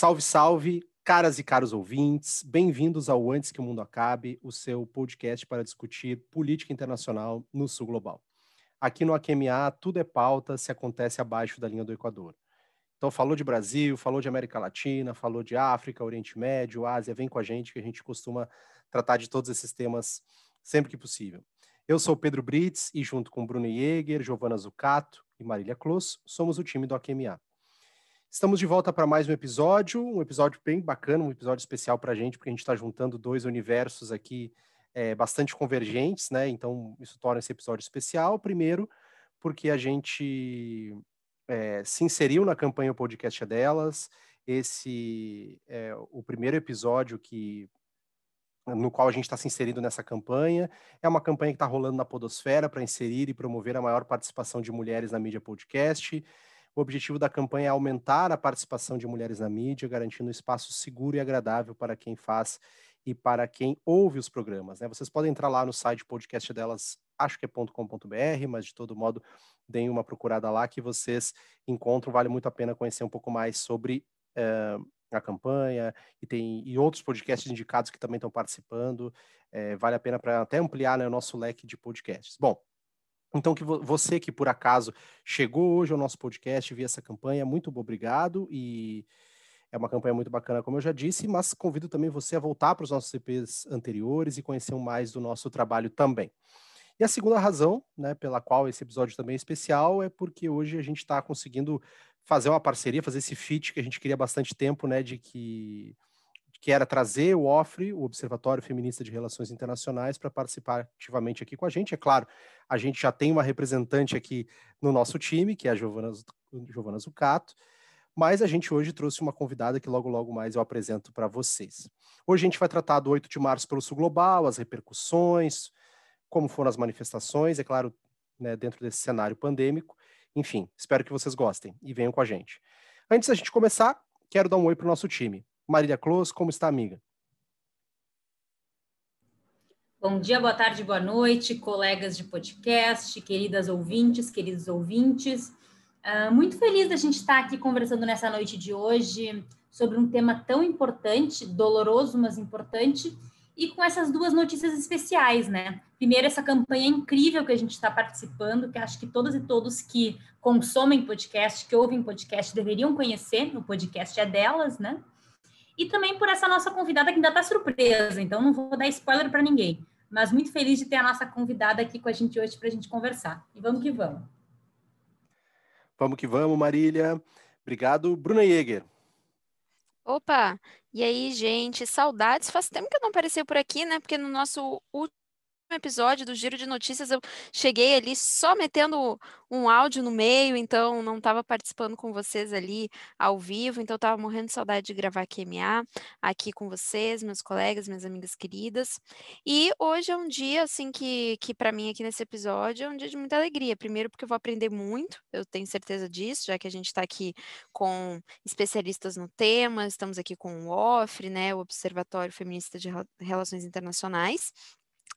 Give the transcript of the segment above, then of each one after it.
Salve, salve, caras e caros ouvintes, bem-vindos ao Antes que o Mundo Acabe, o seu podcast para discutir política internacional no Sul Global. Aqui no AQMA, tudo é pauta se acontece abaixo da linha do Equador. Então, falou de Brasil, falou de América Latina, falou de África, Oriente Médio, Ásia, vem com a gente que a gente costuma tratar de todos esses temas sempre que possível. Eu sou Pedro Brits e, junto com Bruno Jäger, Giovana Zucato e Marília Clos, somos o time do AQMA. Estamos de volta para mais um episódio, um episódio bem bacana, um episódio especial para a gente, porque a gente está juntando dois universos aqui é, bastante convergentes, né? Então, isso torna esse episódio especial. Primeiro, porque a gente é, se inseriu na campanha podcast delas. Esse é o primeiro episódio que no qual a gente está se inserindo nessa campanha. É uma campanha que está rolando na Podosfera para inserir e promover a maior participação de mulheres na mídia podcast. O objetivo da campanha é aumentar a participação de mulheres na mídia, garantindo um espaço seguro e agradável para quem faz e para quem ouve os programas. Né? Vocês podem entrar lá no site podcast delas, acho que é .com.br, mas de todo modo, deem uma procurada lá que vocês encontram. Vale muito a pena conhecer um pouco mais sobre uh, a campanha e tem e outros podcasts indicados que também estão participando. É, vale a pena para até ampliar né, o nosso leque de podcasts. Bom, então, que você que por acaso chegou hoje ao nosso podcast via essa campanha, muito obrigado e é uma campanha muito bacana, como eu já disse, mas convido também você a voltar para os nossos CPs anteriores e conhecer mais do nosso trabalho também. E a segunda razão, né, pela qual esse episódio também é especial, é porque hoje a gente está conseguindo fazer uma parceria, fazer esse fit que a gente queria há bastante tempo, né, de que que era trazer o OFRE, o Observatório Feminista de Relações Internacionais, para participar ativamente aqui com a gente. É claro, a gente já tem uma representante aqui no nosso time, que é a Giovana, Giovana Zucato, mas a gente hoje trouxe uma convidada que logo, logo mais eu apresento para vocês. Hoje a gente vai tratar do 8 de março pelo Sul Global, as repercussões, como foram as manifestações, é claro, né, dentro desse cenário pandêmico. Enfim, espero que vocês gostem e venham com a gente. Antes da gente começar, quero dar um oi para o nosso time. Marília Close, como está, amiga? Bom dia, boa tarde, boa noite, colegas de podcast, queridas ouvintes, queridos ouvintes. Uh, muito feliz da gente estar aqui conversando nessa noite de hoje sobre um tema tão importante, doloroso, mas importante, e com essas duas notícias especiais, né? Primeiro, essa campanha incrível que a gente está participando, que acho que todas e todos que consomem podcast, que ouvem podcast, deveriam conhecer, o podcast é delas, né? E também por essa nossa convidada que ainda está surpresa, então não vou dar spoiler para ninguém, mas muito feliz de ter a nossa convidada aqui com a gente hoje para a gente conversar. E vamos que vamos. Vamos que vamos, Marília. Obrigado, Bruna Jäger. Opa, e aí, gente? Saudades. Faz tempo que eu não apareci por aqui, né? Porque no nosso último episódio do Giro de Notícias eu cheguei ali só metendo um áudio no meio, então não estava participando com vocês ali ao vivo, então estava morrendo de saudade de gravar QMA aqui com vocês, meus colegas, minhas amigas queridas. E hoje é um dia assim que, que para mim aqui nesse episódio é um dia de muita alegria. Primeiro porque eu vou aprender muito, eu tenho certeza disso, já que a gente está aqui com especialistas no tema, estamos aqui com o OFRE, né, o Observatório Feminista de Relações Internacionais.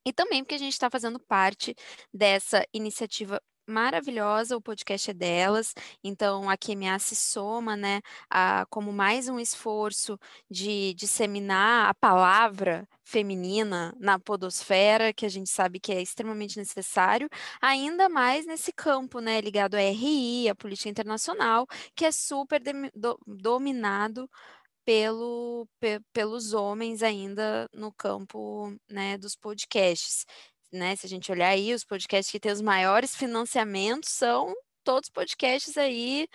E também porque a gente está fazendo parte dessa iniciativa maravilhosa, o podcast é delas, então a QMA se soma, né, a, como mais um esforço de disseminar a palavra feminina na podosfera, que a gente sabe que é extremamente necessário, ainda mais nesse campo, né, ligado à RI, à política internacional, que é super do, dominado pelo, pe, pelos homens ainda no campo né, dos podcasts. Né? Se a gente olhar aí, os podcasts que têm os maiores financiamentos são todos podcasts aí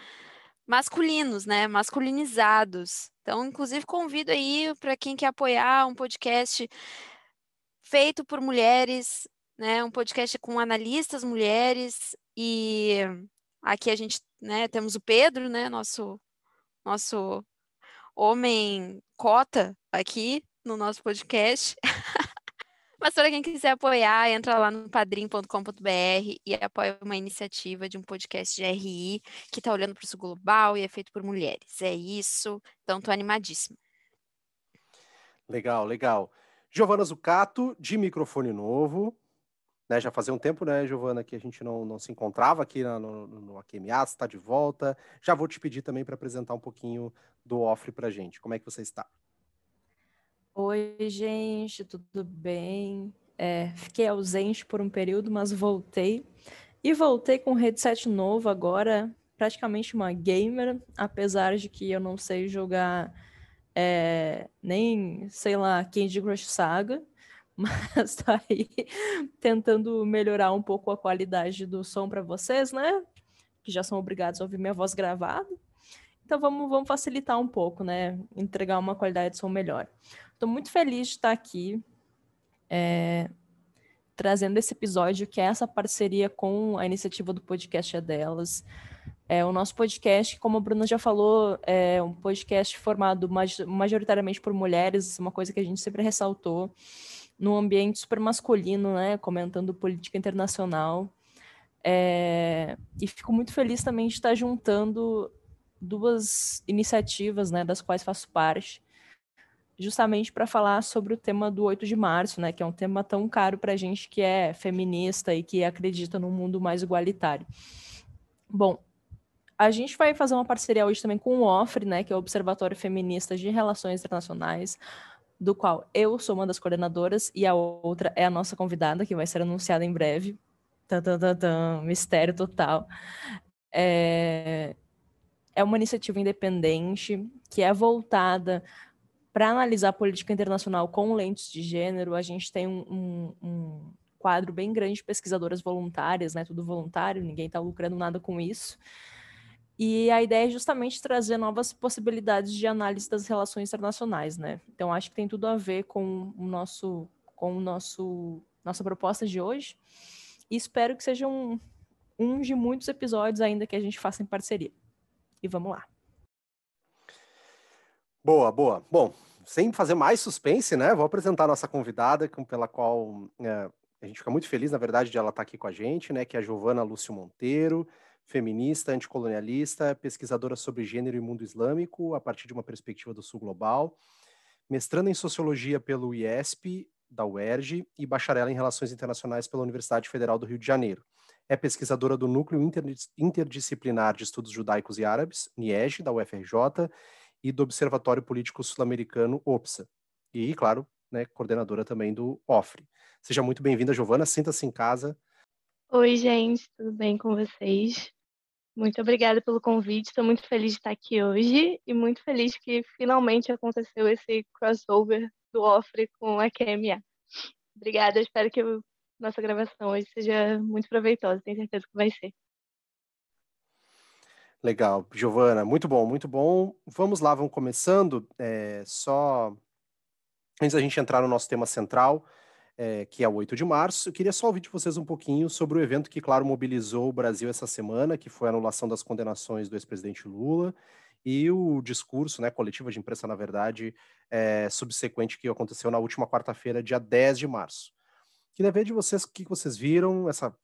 masculinos, né? Masculinizados. Então, inclusive, convido aí para quem quer apoiar um podcast feito por mulheres, né? Um podcast com analistas mulheres e aqui a gente, né? Temos o Pedro, né? Nosso nosso homem cota aqui no nosso podcast. Mas para quem quiser apoiar, entra lá no padrim.com.br e apoia uma iniciativa de um podcast de RI que está olhando para o global e é feito por mulheres. É isso. Então, estou animadíssima. Legal, legal. Giovana Zucato, de microfone novo. Né, já fazia um tempo, né, Giovana, que a gente não, não se encontrava aqui no, no, no AQMA, está de volta. Já vou te pedir também para apresentar um pouquinho do Ofre para gente. Como é que você está? Oi, gente, tudo bem? É, fiquei ausente por um período, mas voltei. E voltei com um headset novo agora, praticamente uma gamer, apesar de que eu não sei jogar é, nem, sei lá, Candy Crush Saga, mas tô aí tentando melhorar um pouco a qualidade do som para vocês, né? Que já são obrigados a ouvir minha voz gravada. Então vamos, vamos facilitar um pouco, né? Entregar uma qualidade de som melhor. Estou muito feliz de estar aqui é, trazendo esse episódio, que é essa parceria com a iniciativa do podcast é delas. É, o nosso podcast, como a Bruna já falou, é um podcast formado majoritariamente por mulheres, uma coisa que a gente sempre ressaltou, num ambiente super masculino, né, comentando política internacional. É, e fico muito feliz também de estar juntando duas iniciativas, né, das quais faço parte, justamente para falar sobre o tema do 8 de março, né, que é um tema tão caro para a gente que é feminista e que acredita num mundo mais igualitário. Bom, a gente vai fazer uma parceria hoje também com o OFRE, né, que é o Observatório Feminista de Relações Internacionais, do qual eu sou uma das coordenadoras e a outra é a nossa convidada, que vai ser anunciada em breve. Tum, tum, tum, mistério total. É... é uma iniciativa independente que é voltada para analisar a política internacional com lentes de gênero, a gente tem um, um, um quadro bem grande de pesquisadoras voluntárias, né? Tudo voluntário, ninguém está lucrando nada com isso. E a ideia é justamente trazer novas possibilidades de análise das relações internacionais, né? Então acho que tem tudo a ver com o nosso, com o nosso, nossa proposta de hoje. E espero que seja um, um de muitos episódios ainda que a gente faça em parceria. E vamos lá. Boa, boa. Bom, sem fazer mais suspense, né? Vou apresentar a nossa convidada, pela qual é, a gente fica muito feliz, na verdade, de ela estar aqui com a gente, né? Que é a Giovana Lúcio Monteiro, feminista, anticolonialista, pesquisadora sobre gênero e mundo islâmico, a partir de uma perspectiva do sul global, mestrando em sociologia pelo IESP, da UERJ, e bacharela em relações internacionais pela Universidade Federal do Rio de Janeiro. É pesquisadora do Núcleo Interdisciplinar de Estudos Judaicos e Árabes, NIEG, da UFRJ, e do Observatório Político Sul-Americano, OPSA. E, claro, né, coordenadora também do OFRE. Seja muito bem-vinda, Giovana, sinta-se em casa. Oi, gente, tudo bem com vocês? Muito obrigada pelo convite, estou muito feliz de estar aqui hoje e muito feliz que finalmente aconteceu esse crossover do OFRE com a QMA. Obrigada, espero que nossa gravação hoje seja muito proveitosa, tenho certeza que vai ser. Legal, Giovana, muito bom, muito bom. Vamos lá, vamos começando. É, só antes da gente entrar no nosso tema central, é, que é o 8 de março, eu queria só ouvir de vocês um pouquinho sobre o evento que, claro, mobilizou o Brasil essa semana, que foi a anulação das condenações do ex-presidente Lula e o discurso, né, coletiva de imprensa, na verdade, é, subsequente que aconteceu na última quarta-feira, dia 10 de março. Queria ver de vocês o que vocês viram, essa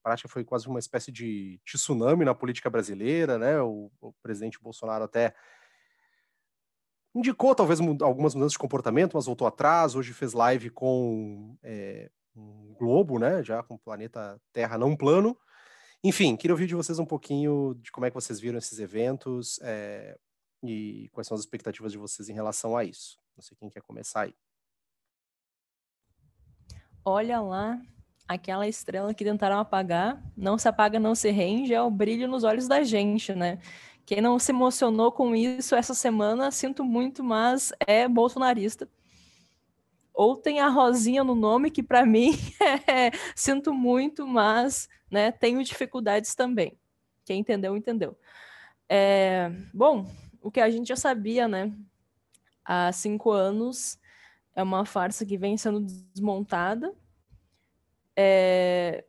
prática foi quase uma espécie de tsunami na política brasileira, né? O, o presidente Bolsonaro até indicou talvez algumas mudanças de comportamento, mas voltou atrás. Hoje fez live com é, um globo, né? Já com o planeta Terra não plano. Enfim, queria ouvir de vocês um pouquinho de como é que vocês viram esses eventos é, e quais são as expectativas de vocês em relação a isso. Não sei quem quer começar aí. Olha lá, aquela estrela que tentaram apagar, não se apaga, não se rende, é o brilho nos olhos da gente, né? Quem não se emocionou com isso essa semana, sinto muito, mas é bolsonarista. Ou tem a Rosinha no nome, que para mim é, sinto muito, mas né, tenho dificuldades também. Quem entendeu, entendeu. É, bom, o que a gente já sabia, né? Há cinco anos é uma farsa que vem sendo desmontada. É,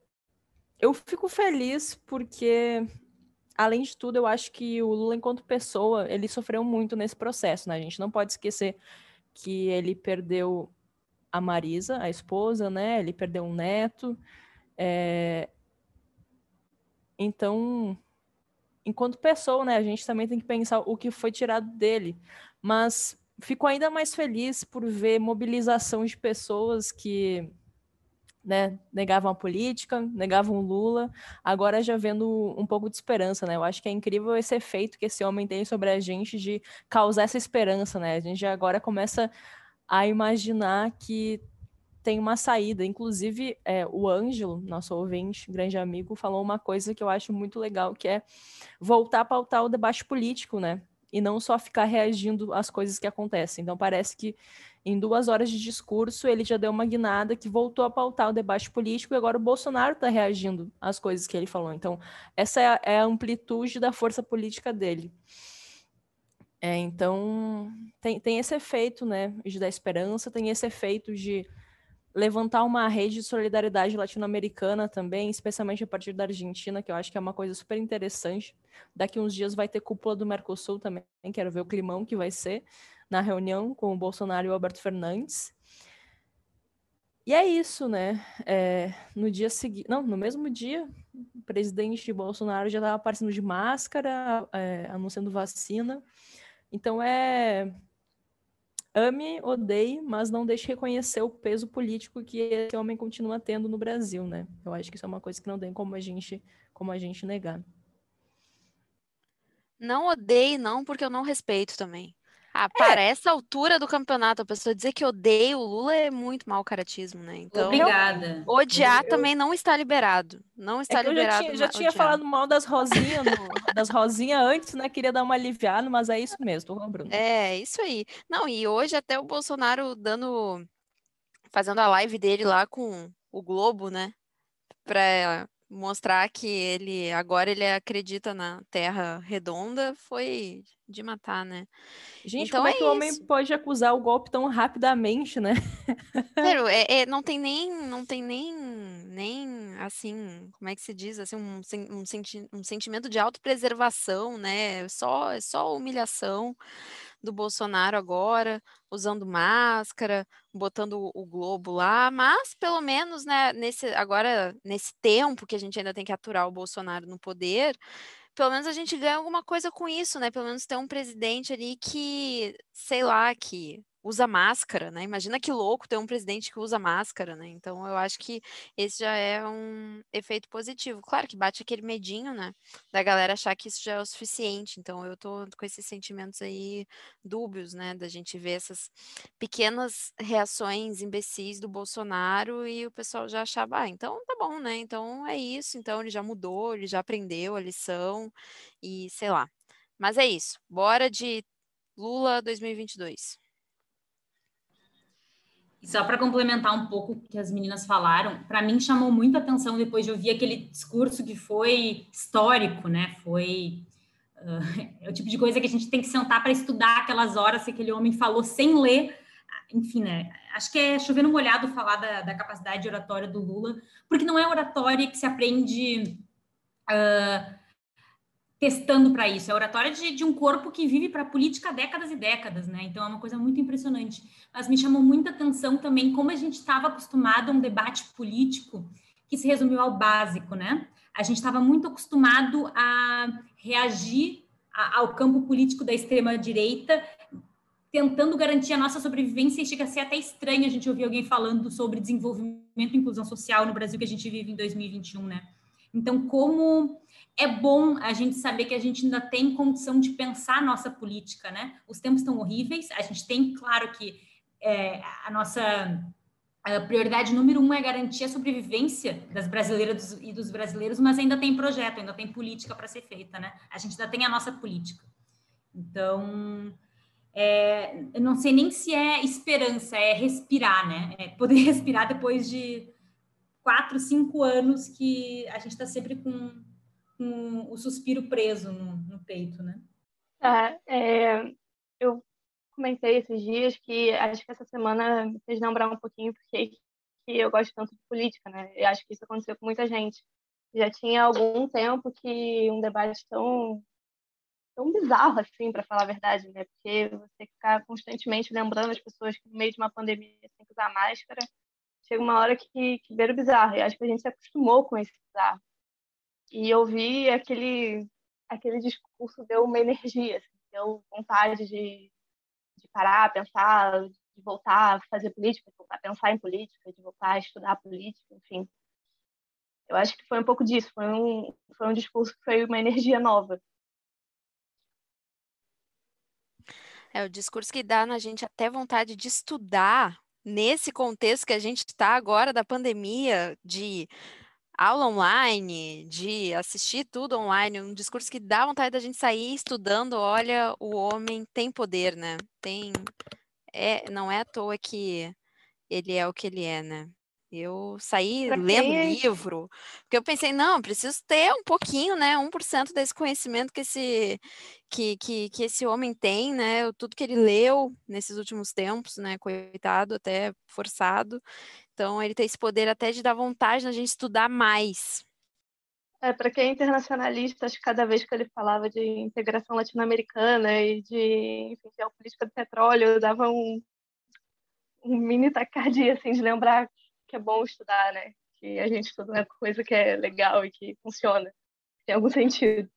eu fico feliz porque, além de tudo, eu acho que o Lula, enquanto pessoa, ele sofreu muito nesse processo, né? A gente não pode esquecer que ele perdeu a Marisa, a esposa, né? Ele perdeu um neto. É... Então, enquanto pessoa, né, a gente também tem que pensar o que foi tirado dele. Mas fico ainda mais feliz por ver mobilização de pessoas que né, negavam a política, negavam Lula, agora já vendo um pouco de esperança, né? Eu acho que é incrível esse efeito que esse homem tem sobre a gente de causar essa esperança, né? A gente agora começa a imaginar que tem uma saída. Inclusive, é, o Ângelo, nosso ouvinte, grande amigo, falou uma coisa que eu acho muito legal, que é voltar a pautar o debate político, né? E não só ficar reagindo às coisas que acontecem. Então, parece que em duas horas de discurso, ele já deu uma guinada que voltou a pautar o debate político e agora o Bolsonaro está reagindo às coisas que ele falou. Então, essa é a, é a amplitude da força política dele. É, então, tem, tem esse efeito, né, de dar esperança, tem esse efeito de levantar uma rede de solidariedade latino-americana também, especialmente a partir da Argentina, que eu acho que é uma coisa super interessante. Daqui uns dias vai ter cúpula do Mercosul também, quero ver o climão que vai ser na reunião com o Bolsonaro e o Alberto Fernandes. E é isso, né? É, no dia seguinte, não, no mesmo dia, o presidente Bolsonaro já estava aparecendo de máscara, é, anunciando vacina. Então é ame, odeie, mas não deixe reconhecer o peso político que esse homem continua tendo no Brasil, né? Eu acho que isso é uma coisa que não tem como a gente, como a gente negar. Não odeie, não, porque eu não respeito também. Ah, é. para é. essa altura do campeonato, a pessoa dizer que odeia o Lula é muito mau caratismo, né? Então, Obrigada. odiar eu... também não está liberado. Não está é liberado. Eu já tinha, já tinha falado mal das rosinhas, das rosinhas antes, né? Queria dar uma aliviada, mas é isso mesmo, tô lembrando. É, isso aí. Não, e hoje até o Bolsonaro dando. fazendo a live dele lá com o Globo, né? Pra mostrar que ele agora ele acredita na Terra redonda foi de matar, né? Gente, então como é, é que o homem pode acusar o golpe tão rapidamente, né? Sério, é, é, não tem nem, não tem nem, nem assim, como é que se diz, assim, um, um, senti um sentimento de autopreservação, né? É só, é só humilhação do Bolsonaro agora, usando máscara, botando o Globo lá, mas pelo menos, né, nesse, agora, nesse tempo que a gente ainda tem que aturar o Bolsonaro no poder, pelo menos a gente ganha alguma coisa com isso, né? Pelo menos ter um presidente ali que, sei lá, que usa máscara, né? Imagina que louco ter um presidente que usa máscara, né? Então eu acho que esse já é um efeito positivo. Claro que bate aquele medinho, né? Da galera achar que isso já é o suficiente. Então eu tô com esses sentimentos aí dúbios, né? Da gente ver essas pequenas reações imbecis do Bolsonaro e o pessoal já achava, ah, então tá bom, né? Então é isso. Então ele já mudou, ele já aprendeu a lição e sei lá. Mas é isso. Bora de Lula 2022. E só para complementar um pouco o que as meninas falaram, para mim chamou muita atenção depois de ouvir aquele discurso que foi histórico, né? Foi uh, é o tipo de coisa que a gente tem que sentar para estudar aquelas horas que aquele homem falou sem ler. Enfim, né? Acho que é chovendo molhado falar da, da capacidade oratória do Lula, porque não é oratória que se aprende uh, testando para isso. É oratória de, de, um corpo que vive para a política há décadas e décadas, né? Então é uma coisa muito impressionante. Mas me chamou muita atenção também como a gente estava acostumado a um debate político que se resumiu ao básico, né? A gente estava muito acostumado a reagir a, ao campo político da extrema direita, tentando garantir a nossa sobrevivência e chega a ser até estranho a gente ouvir alguém falando sobre desenvolvimento e inclusão social no Brasil que a gente vive em 2021, né? Então, como é bom a gente saber que a gente ainda tem condição de pensar a nossa política, né? Os tempos estão horríveis, a gente tem, claro que é, a nossa a prioridade número um é garantir a sobrevivência das brasileiras e dos brasileiros, mas ainda tem projeto, ainda tem política para ser feita, né? A gente ainda tem a nossa política. Então, é, eu não sei nem se é esperança, é respirar, né? É poder respirar depois de quatro, cinco anos que a gente está sempre com com o suspiro preso no, no peito, né? Tá, é, eu comentei esses dias que acho que essa semana me fez lembrar um pouquinho porque que eu gosto tanto de política, né? E acho que isso aconteceu com muita gente. Já tinha algum tempo que um debate tão tão bizarro assim, para falar a verdade, né? Porque você ficar constantemente lembrando as pessoas que no meio de uma pandemia tem que usar máscara, chega uma hora que, que beira o bizarro. E acho que a gente se acostumou com esse bizarro. E eu vi aquele aquele discurso deu uma energia, assim, deu vontade de, de parar, pensar, de voltar a fazer política, de voltar a pensar em política, de voltar a estudar política, enfim. Eu acho que foi um pouco disso, foi um, foi um discurso que foi uma energia nova. É o discurso que dá na gente até vontade de estudar nesse contexto que a gente está agora da pandemia, de aula online, de assistir tudo online, um discurso que dá vontade da gente sair estudando, olha, o homem tem poder, né? Tem é, não é à toa que ele é o que ele é, né? Eu saí pra lendo quem... livro, porque eu pensei, não, preciso ter um pouquinho, né, 1% desse conhecimento que esse, que, que, que esse homem tem, né, tudo que ele leu nesses últimos tempos, né, coitado, até forçado. Então, ele tem esse poder até de dar vontade na gente estudar mais. É, para quem é internacionalista, acho que cada vez que ele falava de integração latino-americana e de, enfim, geopolítica do petróleo, dava um, um mini tacardia, assim, de lembrar que é bom estudar, né? Que a gente estuda uma coisa que é legal e que funciona, tem algum sentido.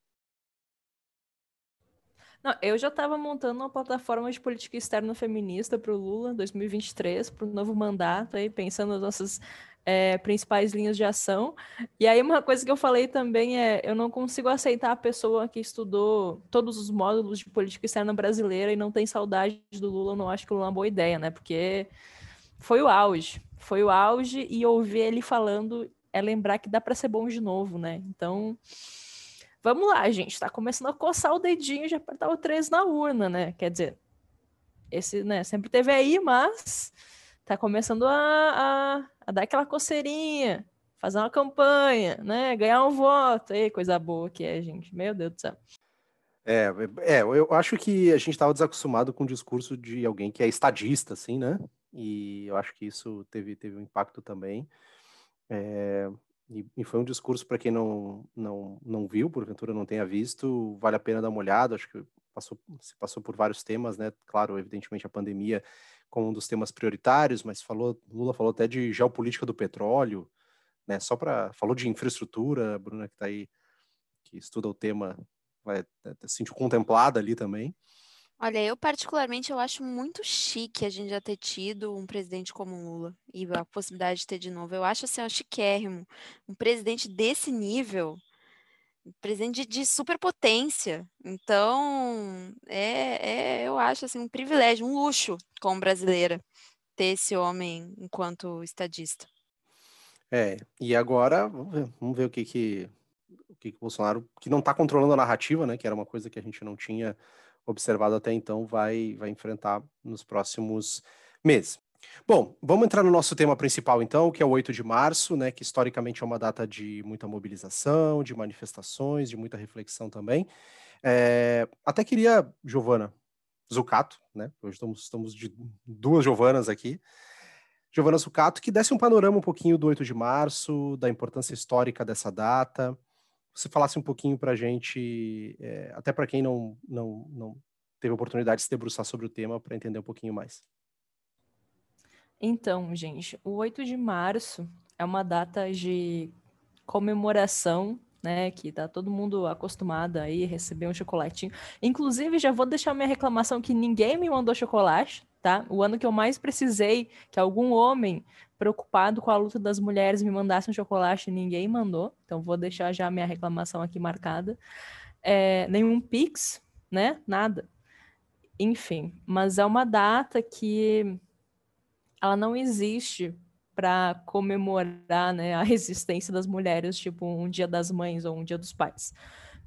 Não, eu já estava montando uma plataforma de política externa feminista para o Lula 2023, para o novo mandato, aí, pensando nas nossas é, principais linhas de ação. E aí, uma coisa que eu falei também é: eu não consigo aceitar a pessoa que estudou todos os módulos de política externa brasileira e não tem saudade do Lula. Eu não acho que o Lula é uma boa ideia, né? Porque foi o auge foi o auge e ouvir ele falando é lembrar que dá para ser bom de novo, né? Então, vamos lá, gente. Tá começando a coçar o dedinho de apertar o 3 na urna, né? Quer dizer, esse, né, sempre teve aí, mas tá começando a, a, a dar aquela coceirinha, fazer uma campanha, né? Ganhar um voto. Ei, coisa boa que é, gente. Meu Deus do céu. É, é, eu acho que a gente estava desacostumado com o discurso de alguém que é estadista, assim, né? E eu acho que isso teve, teve um impacto também. É, e, e, foi um discurso para quem não, não, não viu, porventura não tenha visto, vale a pena dar uma olhada. Acho que passou, se passou por vários temas, né? Claro, evidentemente a pandemia como um dos temas prioritários, mas falou, Lula falou até de geopolítica do petróleo, né? Só para falou de infraestrutura, a Bruna que está aí que estuda o tema vai se sentir contemplada ali também. Olha, eu particularmente eu acho muito chique a gente já ter tido um presidente como Lula e a possibilidade de ter de novo. Eu acho assim, um chiquérrimo, um presidente desse nível, um presidente de, superpotência. Então, é, é, eu acho assim um privilégio, um luxo como brasileira ter esse homem enquanto estadista. É, e agora vamos ver, vamos ver o que que o que, que Bolsonaro, que não está controlando a narrativa, né, que era uma coisa que a gente não tinha observado até então vai, vai enfrentar nos próximos meses. Bom, vamos entrar no nosso tema principal então, que é o 8 de março, né, que historicamente é uma data de muita mobilização, de manifestações, de muita reflexão também. É, até queria, Giovana Zucato, né, hoje estamos, estamos de duas Giovanas aqui, Giovana Zucato, que desse um panorama um pouquinho do 8 de março, da importância histórica dessa data, você falasse um pouquinho para a gente, é, até para quem não, não, não teve oportunidade de se debruçar sobre o tema, para entender um pouquinho mais. Então, gente, o 8 de março é uma data de comemoração, né, que tá todo mundo acostumado aí a receber um chocolatinho. Inclusive, já vou deixar minha reclamação que ninguém me mandou chocolate, tá? O ano que eu mais precisei que algum homem preocupado com a luta das mulheres me mandasse um chocolate ninguém mandou. Então vou deixar já minha reclamação aqui marcada. É, nenhum Pix, né? Nada. Enfim, mas é uma data que ela não existe para comemorar né, a resistência das mulheres, tipo um Dia das Mães ou um Dia dos Pais.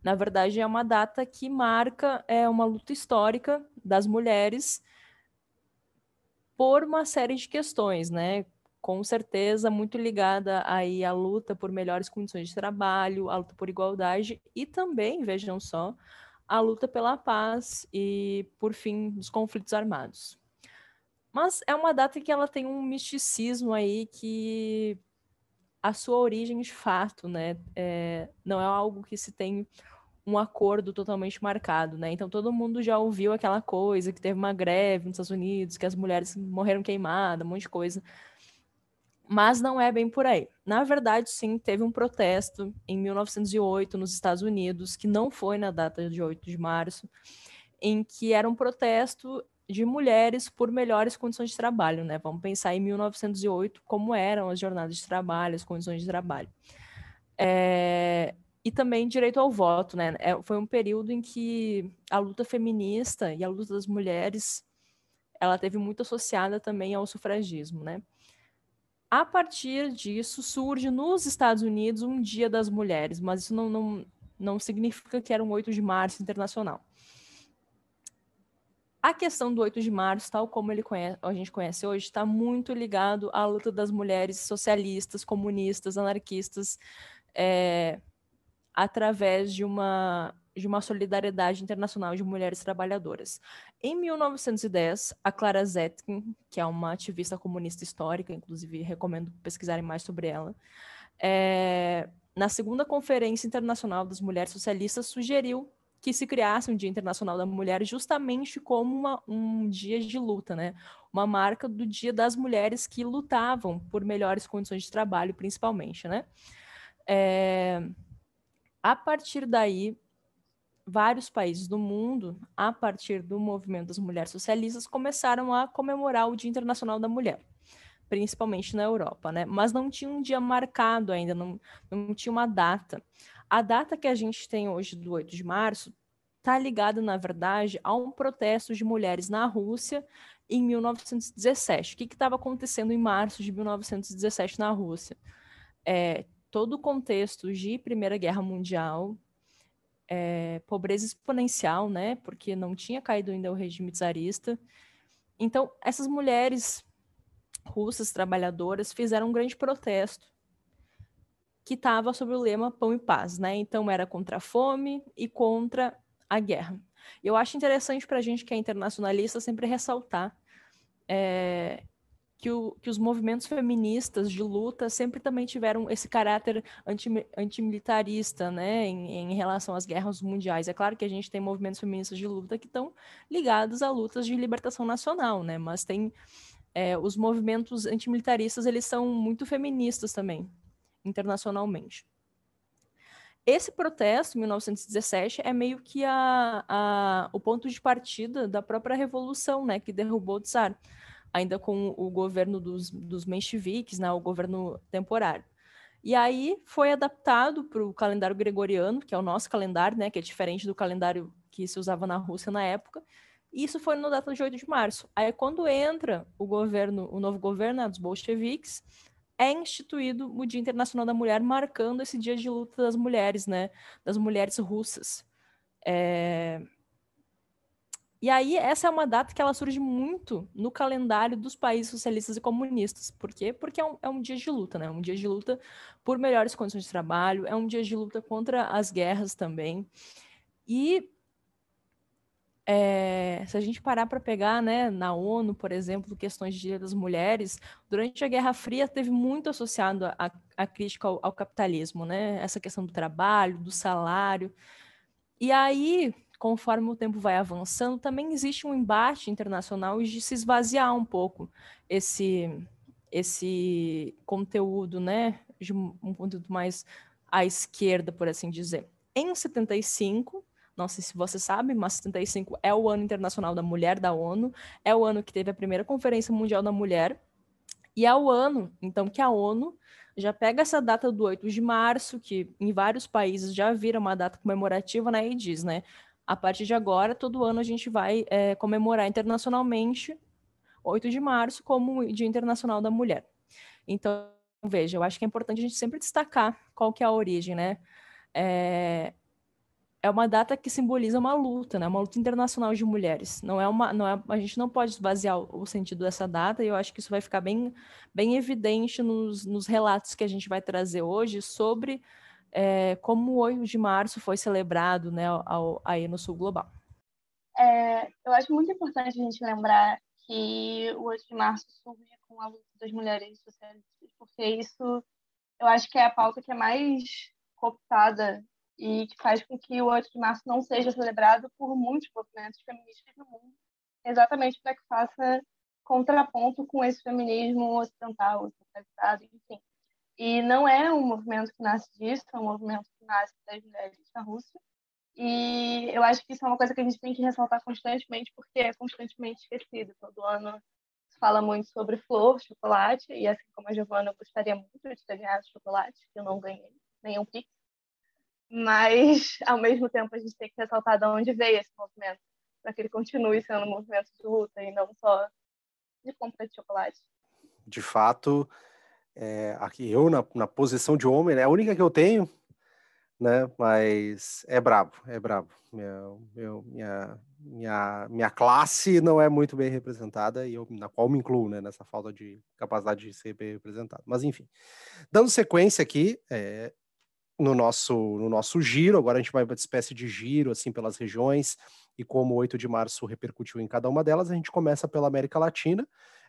Na verdade, é uma data que marca é, uma luta histórica das mulheres por uma série de questões, né? com certeza muito ligada aí à luta por melhores condições de trabalho, à luta por igualdade e também, vejam só, a luta pela paz e por fim dos conflitos armados. Mas é uma data que ela tem um misticismo aí que a sua origem de fato, né, é, não é algo que se tem um acordo totalmente marcado, né? Então todo mundo já ouviu aquela coisa que teve uma greve nos Estados Unidos, que as mulheres morreram queimadas, um monte de coisa. Mas não é bem por aí. Na verdade, sim, teve um protesto em 1908 nos Estados Unidos, que não foi na data de 8 de março, em que era um protesto de mulheres por melhores condições de trabalho, né? Vamos pensar em 1908 como eram as jornadas de trabalho, as condições de trabalho. É, e também direito ao voto, né? É, foi um período em que a luta feminista e a luta das mulheres ela teve muito associada também ao sufragismo, né? A partir disso surge nos Estados Unidos um Dia das Mulheres, mas isso não, não, não significa que era um 8 de março internacional. A questão do 8 de março, tal como ele conhece, a gente conhece hoje, está muito ligado à luta das mulheres socialistas, comunistas, anarquistas, é, através de uma, de uma solidariedade internacional de mulheres trabalhadoras. Em 1910, a Clara Zetkin, que é uma ativista comunista histórica, inclusive recomendo pesquisarem mais sobre ela, é, na segunda Conferência Internacional das Mulheres Socialistas, sugeriu que se criasse um Dia Internacional da Mulher justamente como uma, um dia de luta, né? Uma marca do Dia das Mulheres que lutavam por melhores condições de trabalho, principalmente, né? É, a partir daí, vários países do mundo, a partir do movimento das mulheres socialistas, começaram a comemorar o Dia Internacional da Mulher, principalmente na Europa, né? Mas não tinha um dia marcado ainda, não, não tinha uma data. A data que a gente tem hoje, do 8 de março, está ligada, na verdade, a um protesto de mulheres na Rússia em 1917. O que estava acontecendo em março de 1917 na Rússia? É, todo o contexto de Primeira Guerra Mundial, é, pobreza exponencial, né? Porque não tinha caído ainda o regime czarista. Então, essas mulheres russas trabalhadoras fizeram um grande protesto que estava sob o lema pão e paz, né? Então era contra a fome e contra a guerra. Eu acho interessante para a gente que é internacionalista sempre ressaltar é, que, o, que os movimentos feministas de luta sempre também tiveram esse caráter anti, antimilitarista, né, em, em relação às guerras mundiais. É claro que a gente tem movimentos feministas de luta que estão ligados a lutas de libertação nacional, né, mas tem é, os movimentos antimilitaristas, eles são muito feministas também, internacionalmente. Esse protesto, em 1917, é meio que a, a, o ponto de partida da própria revolução, né, que derrubou o Tsar ainda com o governo dos, dos mencheviques, né, o governo temporário. E aí foi adaptado para o calendário gregoriano, que é o nosso calendário, né, que é diferente do calendário que se usava na Rússia na época. Isso foi no data de 8 de março. Aí quando entra o governo, o novo governo né, dos bolcheviques, é instituído o Dia Internacional da Mulher, marcando esse dia de luta das mulheres, né, das mulheres russas. É... E aí, essa é uma data que ela surge muito no calendário dos países socialistas e comunistas. Por quê? Porque é um, é um dia de luta, né? Um dia de luta por melhores condições de trabalho, é um dia de luta contra as guerras também. E é, se a gente parar para pegar, né, na ONU, por exemplo, questões de direitos das mulheres, durante a Guerra Fria teve muito associado a, a crítica ao, ao capitalismo, né? Essa questão do trabalho, do salário. E aí, conforme o tempo vai avançando, também existe um embate internacional de se esvaziar um pouco esse esse conteúdo, né, de um conteúdo mais à esquerda, por assim dizer. Em 75, não sei se você sabe, mas 75 é o ano internacional da mulher da ONU, é o ano que teve a primeira Conferência Mundial da Mulher, e é o ano, então, que a ONU já pega essa data do 8 de março, que em vários países já vira uma data comemorativa, né, e diz, né, a partir de agora, todo ano a gente vai é, comemorar internacionalmente 8 de março como Dia Internacional da Mulher. Então, veja, eu acho que é importante a gente sempre destacar qual que é a origem, né? É, é uma data que simboliza uma luta, né? Uma luta internacional de mulheres. Não é uma, não é, a gente não pode esvaziar o, o sentido dessa data e eu acho que isso vai ficar bem, bem evidente nos, nos relatos que a gente vai trazer hoje sobre é, como o 8 de março foi celebrado, né, ao, aí no Sul Global. É, eu acho muito importante a gente lembrar que o 8 de março surge com a luta das mulheres socialistas, porque isso eu acho que é a pauta que é mais cooptada e que faz com que o 8 de março não seja celebrado por muitos movimentos feministas no mundo, exatamente para que faça contraponto com esse feminismo ocidental, centralizado, enfim. E não é um movimento que nasce disso, é um movimento que nasce das mulheres na Rússia. E eu acho que isso é uma coisa que a gente tem que ressaltar constantemente, porque é constantemente esquecido. Todo ano se fala muito sobre flor, chocolate, e assim como a Giovana, eu gostaria muito de ter ganhado chocolate, que eu não ganhei nenhum pix mas ao mesmo tempo a gente tem que ressaltar de onde veio esse movimento, para que ele continue sendo um movimento de luta e não só de compra de chocolate. De fato, é, aqui eu na, na posição de homem, é a única que eu tenho, né? Mas é brabo, é brabo. Minha, minha, minha, minha classe não é muito bem representada e eu, na qual me incluo, né? Nessa falta de capacidade de ser bem representado. Mas enfim, dando sequência aqui, é, no nosso, no nosso giro. Agora a gente vai uma espécie de giro assim pelas regiões e como o 8 de março repercutiu em cada uma delas. A gente começa pela América Latina.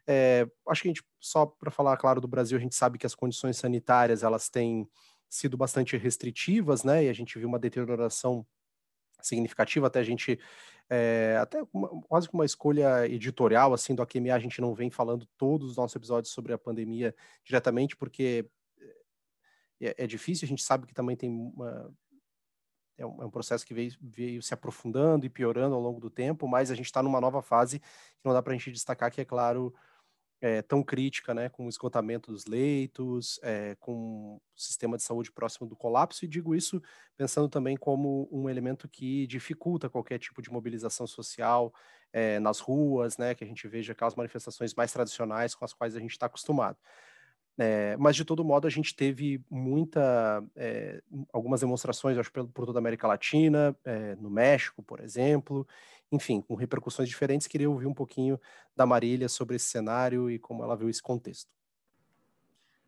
É, acho que a gente, só para falar claro do Brasil, a gente sabe que as condições sanitárias elas têm sido bastante restritivas, né? E a gente viu uma deterioração significativa, até a gente, é, até uma, quase que uma escolha editorial, assim, do AQMA, a gente não vem falando todos os nossos episódios sobre a pandemia diretamente, porque é, é difícil, a gente sabe que também tem uma, é um, é um, processo que veio, veio, se aprofundando e piorando ao longo do tempo, mas a gente está numa nova fase que não dá para a gente destacar que, é claro, é, tão crítica, né, com o esgotamento dos leitos, é, com o sistema de saúde próximo do colapso, e digo isso pensando também como um elemento que dificulta qualquer tipo de mobilização social é, nas ruas, né, que a gente veja aquelas manifestações mais tradicionais com as quais a gente está acostumado. Mas de todo modo a gente teve muita algumas demonstrações acho por, por toda a América Latina no México por exemplo enfim com repercussões diferentes queria ouvir um pouquinho da Marília sobre esse cenário e como ela viu esse contexto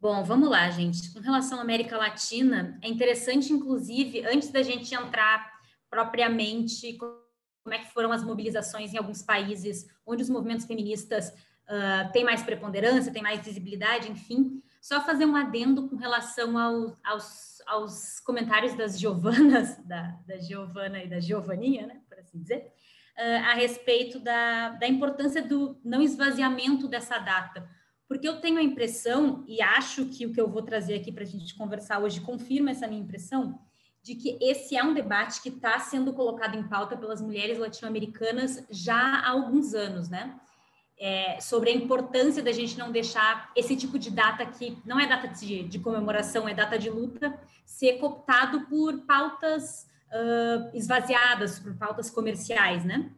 Bom, vamos lá, gente. Com relação à América Latina, é interessante, inclusive, antes da gente entrar propriamente como é que foram as mobilizações em alguns países onde os movimentos feministas uh, tem mais preponderância, tem mais visibilidade, enfim. Só fazer um adendo com relação ao, aos, aos comentários das Giovanas, da, da Giovana e da Giovaninha, né, por assim dizer, a respeito da, da importância do não esvaziamento dessa data. Porque eu tenho a impressão, e acho que o que eu vou trazer aqui para a gente conversar hoje confirma essa minha impressão, de que esse é um debate que está sendo colocado em pauta pelas mulheres latino-americanas já há alguns anos, né? é, sobre a importância da gente não deixar esse tipo de data que não é data de, de comemoração, é data de luta, ser cooptado por pautas uh, esvaziadas, por pautas comerciais, né?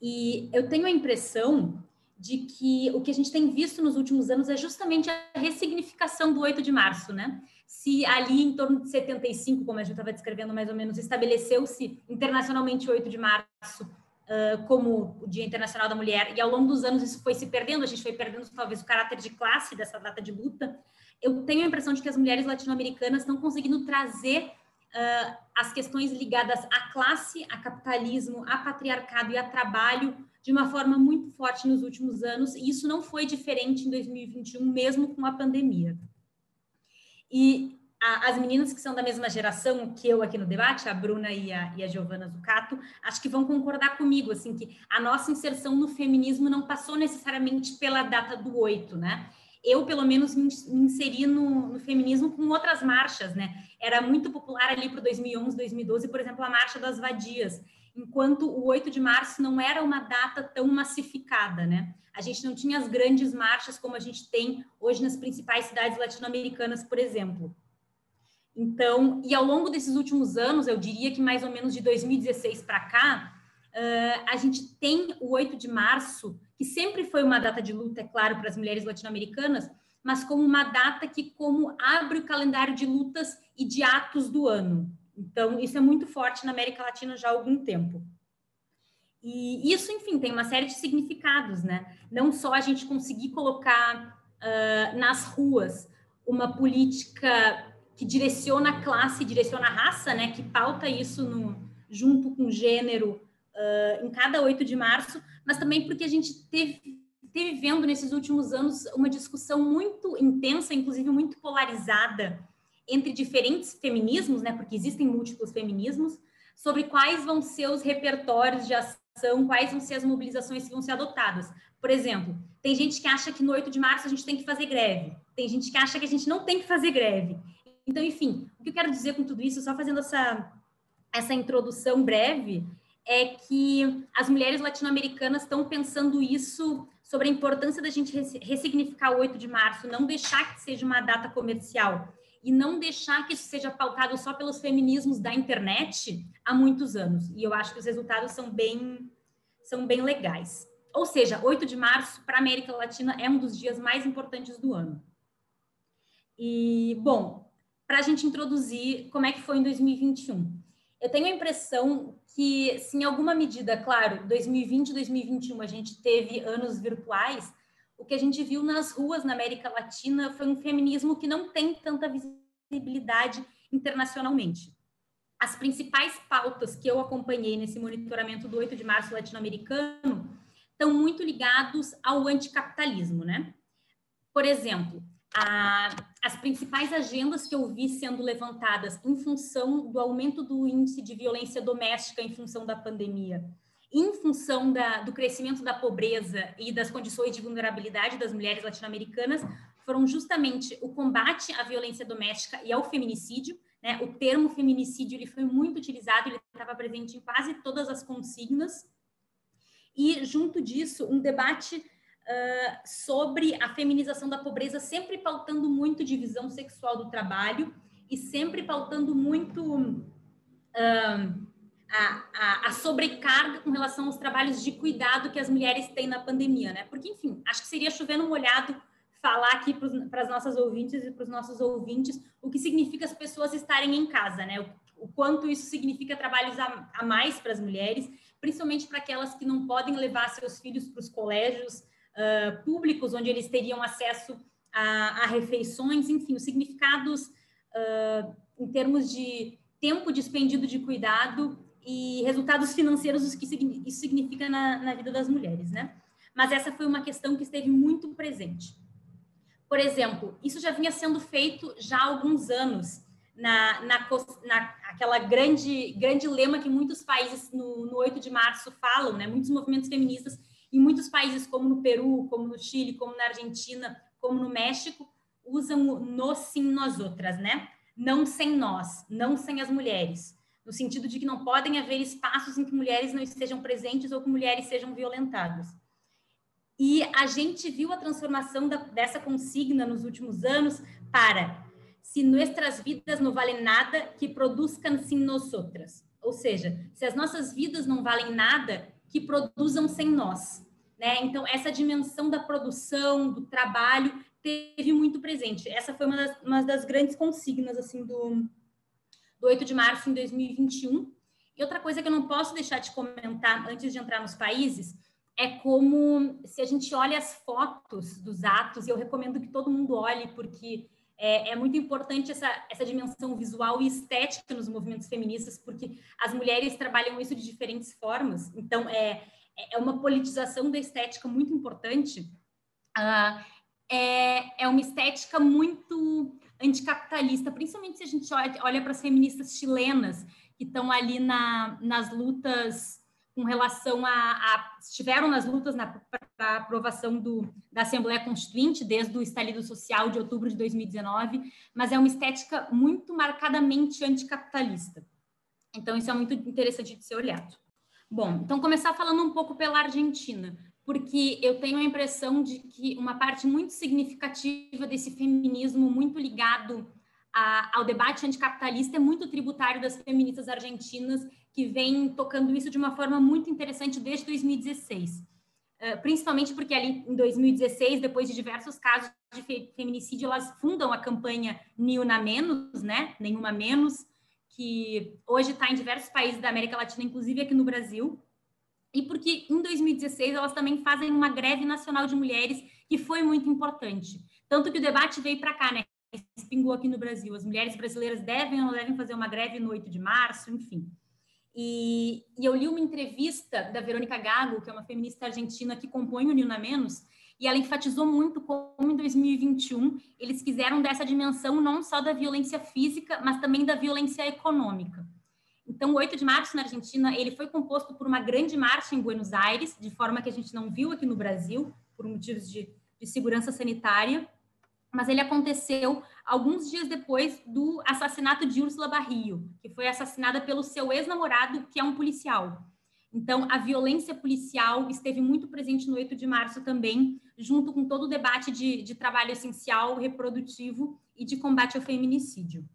E eu tenho a impressão de que o que a gente tem visto nos últimos anos é justamente a ressignificação do 8 de março, né? Se ali em torno de 75, como a gente estava descrevendo mais ou menos, estabeleceu-se internacionalmente o 8 de março uh, como o Dia Internacional da Mulher, e ao longo dos anos isso foi se perdendo, a gente foi perdendo talvez o caráter de classe dessa data de luta. Eu tenho a impressão de que as mulheres latino-americanas estão conseguindo trazer uh, as questões ligadas à classe, a capitalismo, a patriarcado e a trabalho de uma forma muito forte nos últimos anos, e isso não foi diferente em 2021, mesmo com a pandemia. E a, as meninas que são da mesma geração que eu aqui no debate, a Bruna e a, e a Giovana Zucato, acho que vão concordar comigo, assim, que a nossa inserção no feminismo não passou necessariamente pela data do 8, né? Eu, pelo menos, me, inseri no, no, feminismo com outras marchas, né? Era muito popular ali para 2011, 2012, por exemplo, a Marcha das Vadias, enquanto o 8 de março não era uma data tão massificada, né? A gente não tinha as grandes marchas como a gente tem hoje nas principais cidades latino-americanas, por exemplo. Então, e ao longo desses últimos anos, eu diria que mais ou menos de 2016 para cá, uh, a gente tem o 8 de março, que sempre foi uma data de luta, é claro, para as mulheres latino-americanas, mas como uma data que como abre o calendário de lutas e de atos do ano. Então, isso é muito forte na América Latina já há algum tempo. E isso, enfim, tem uma série de significados, né? Não só a gente conseguir colocar uh, nas ruas uma política que direciona a classe, direciona a raça, né? Que pauta isso no, junto com gênero uh, em cada 8 de março, mas também porque a gente teve, teve vendo nesses últimos anos uma discussão muito intensa, inclusive muito polarizada, entre diferentes feminismos, né? Porque existem múltiplos feminismos, sobre quais vão ser os repertórios de ação, quais vão ser as mobilizações que vão ser adotadas. Por exemplo, tem gente que acha que no 8 de março a gente tem que fazer greve, tem gente que acha que a gente não tem que fazer greve. Então, enfim, o que eu quero dizer com tudo isso, só fazendo essa, essa introdução breve, é que as mulheres latino-americanas estão pensando isso sobre a importância da gente ressignificar o 8 de março, não deixar que seja uma data comercial e não deixar que isso seja pautado só pelos feminismos da internet há muitos anos. E eu acho que os resultados são bem, são bem legais. Ou seja, 8 de março para a América Latina é um dos dias mais importantes do ano. E, bom, para a gente introduzir como é que foi em 2021. Eu tenho a impressão que, se em alguma medida, claro, 2020 e 2021 a gente teve anos virtuais, o que a gente viu nas ruas na América Latina foi um feminismo que não tem tanta visibilidade internacionalmente. As principais pautas que eu acompanhei nesse monitoramento do 8 de março latino-americano estão muito ligados ao anticapitalismo, né? Por exemplo, a, as principais agendas que eu vi sendo levantadas em função do aumento do índice de violência doméstica em função da pandemia, em função da, do crescimento da pobreza e das condições de vulnerabilidade das mulheres latino-americanas, foram justamente o combate à violência doméstica e ao feminicídio. Né? O termo feminicídio ele foi muito utilizado, ele estava presente em quase todas as consignas. E, junto disso, um debate sobre a feminização da pobreza, sempre pautando muito divisão sexual do trabalho e sempre pautando muito uh, a, a, sobrecarga com relação aos trabalhos de cuidado que as mulheres têm na pandemia, né? Porque, enfim, acho que seria chovendo molhado falar aqui para as nossas ouvintes e para os nossos ouvintes o que significa as pessoas estarem em casa, né? O, o quanto isso significa trabalhos a, a mais para as mulheres, principalmente para aquelas que não podem levar seus filhos para os colégios uh, públicos, onde eles teriam acesso a, a refeições, enfim, os significados uh, em termos de tempo despendido de cuidado e resultados financeiros, o que isso significa na, na vida das mulheres, né? Mas essa foi uma questão que esteve muito presente. Por exemplo, isso já vinha sendo feito já há alguns anos, na, na, na aquela grande, grande lema que muitos países no, no 8 de março falam, né? Muitos movimentos feministas em muitos países, como no Peru, como no Chile, como na Argentina, como no México, usam o nós sim, nós outras, né? Não sem nós, não sem as mulheres, no sentido de que não podem haver espaços em que mulheres não estejam presentes ou que mulheres sejam violentadas. E a gente viu a transformação da, dessa consigna nos últimos anos para se nossas vidas não valem nada, que produzam sem nós outras. Ou seja, se as nossas vidas não valem nada, que produzam sem nós. Né? Então, essa dimensão da produção, do trabalho, teve muito presente. Essa foi uma das, uma das grandes consignas assim do, do 8 de março em 2021. E outra coisa que eu não posso deixar de comentar antes de entrar nos países é como, se a gente olha as fotos dos atos, e eu recomendo que todo mundo olhe, porque é, é, muito importante essa, essa dimensão visual e estética nos movimentos feministas, porque as mulheres trabalham isso de diferentes formas. Então, é, é, uma politização da estética muito importante. Uh, é, é uma estética muito anticapitalista, principalmente se a gente olha, olha para as feministas chilenas que estão ali na, nas lutas com relação a, a estiveram nas lutas para aprovação do, da Assembleia Constituinte desde o estalido social de outubro de 2019, mas é uma estética muito marcadamente anticapitalista. Então isso é muito interessante de ser olhado. Bom, então começar falando um pouco pela Argentina, porque eu tenho a impressão de que uma parte muito significativa desse feminismo muito ligado a, ao debate anticapitalista é muito tributário das feministas argentinas que vêm tocando isso de uma forma muito interessante desde 2016. Uh, principalmente porque ali em 2016, depois de diversos casos de fe feminicídio, elas fundam a campanha Niuna Menos, né? Nenhuma Menos, que hoje está em diversos países da América Latina, inclusive aqui no Brasil, e porque em 2016 elas também fazem uma greve nacional de mulheres que foi muito importante. Tanto que o debate veio para cá, né? Espingou aqui no Brasil. As mulheres brasileiras devem ou não devem fazer uma greve no 8 de março, enfim. E, e, eu li uma entrevista da Verônica Gago, que é uma feminista argentina que compõe o Nina Menos, e ela enfatizou muito como em 2021 eles quiseram dessa dimensão não só da violência física, mas também da violência econômica. Então, o 8 de março na Argentina, ele foi composto por uma grande marcha em Buenos Aires, de forma que a gente não viu aqui no Brasil, por motivos de, de segurança sanitária, mas ele aconteceu alguns dias depois do assassinato de Úrsula Barrio, que foi assassinada pelo seu ex-namorado, que é um policial. Então, a violência policial esteve muito presente no 8 de março também, junto com todo o debate de, de trabalho essencial, reprodutivo e de combate ao feminicídio.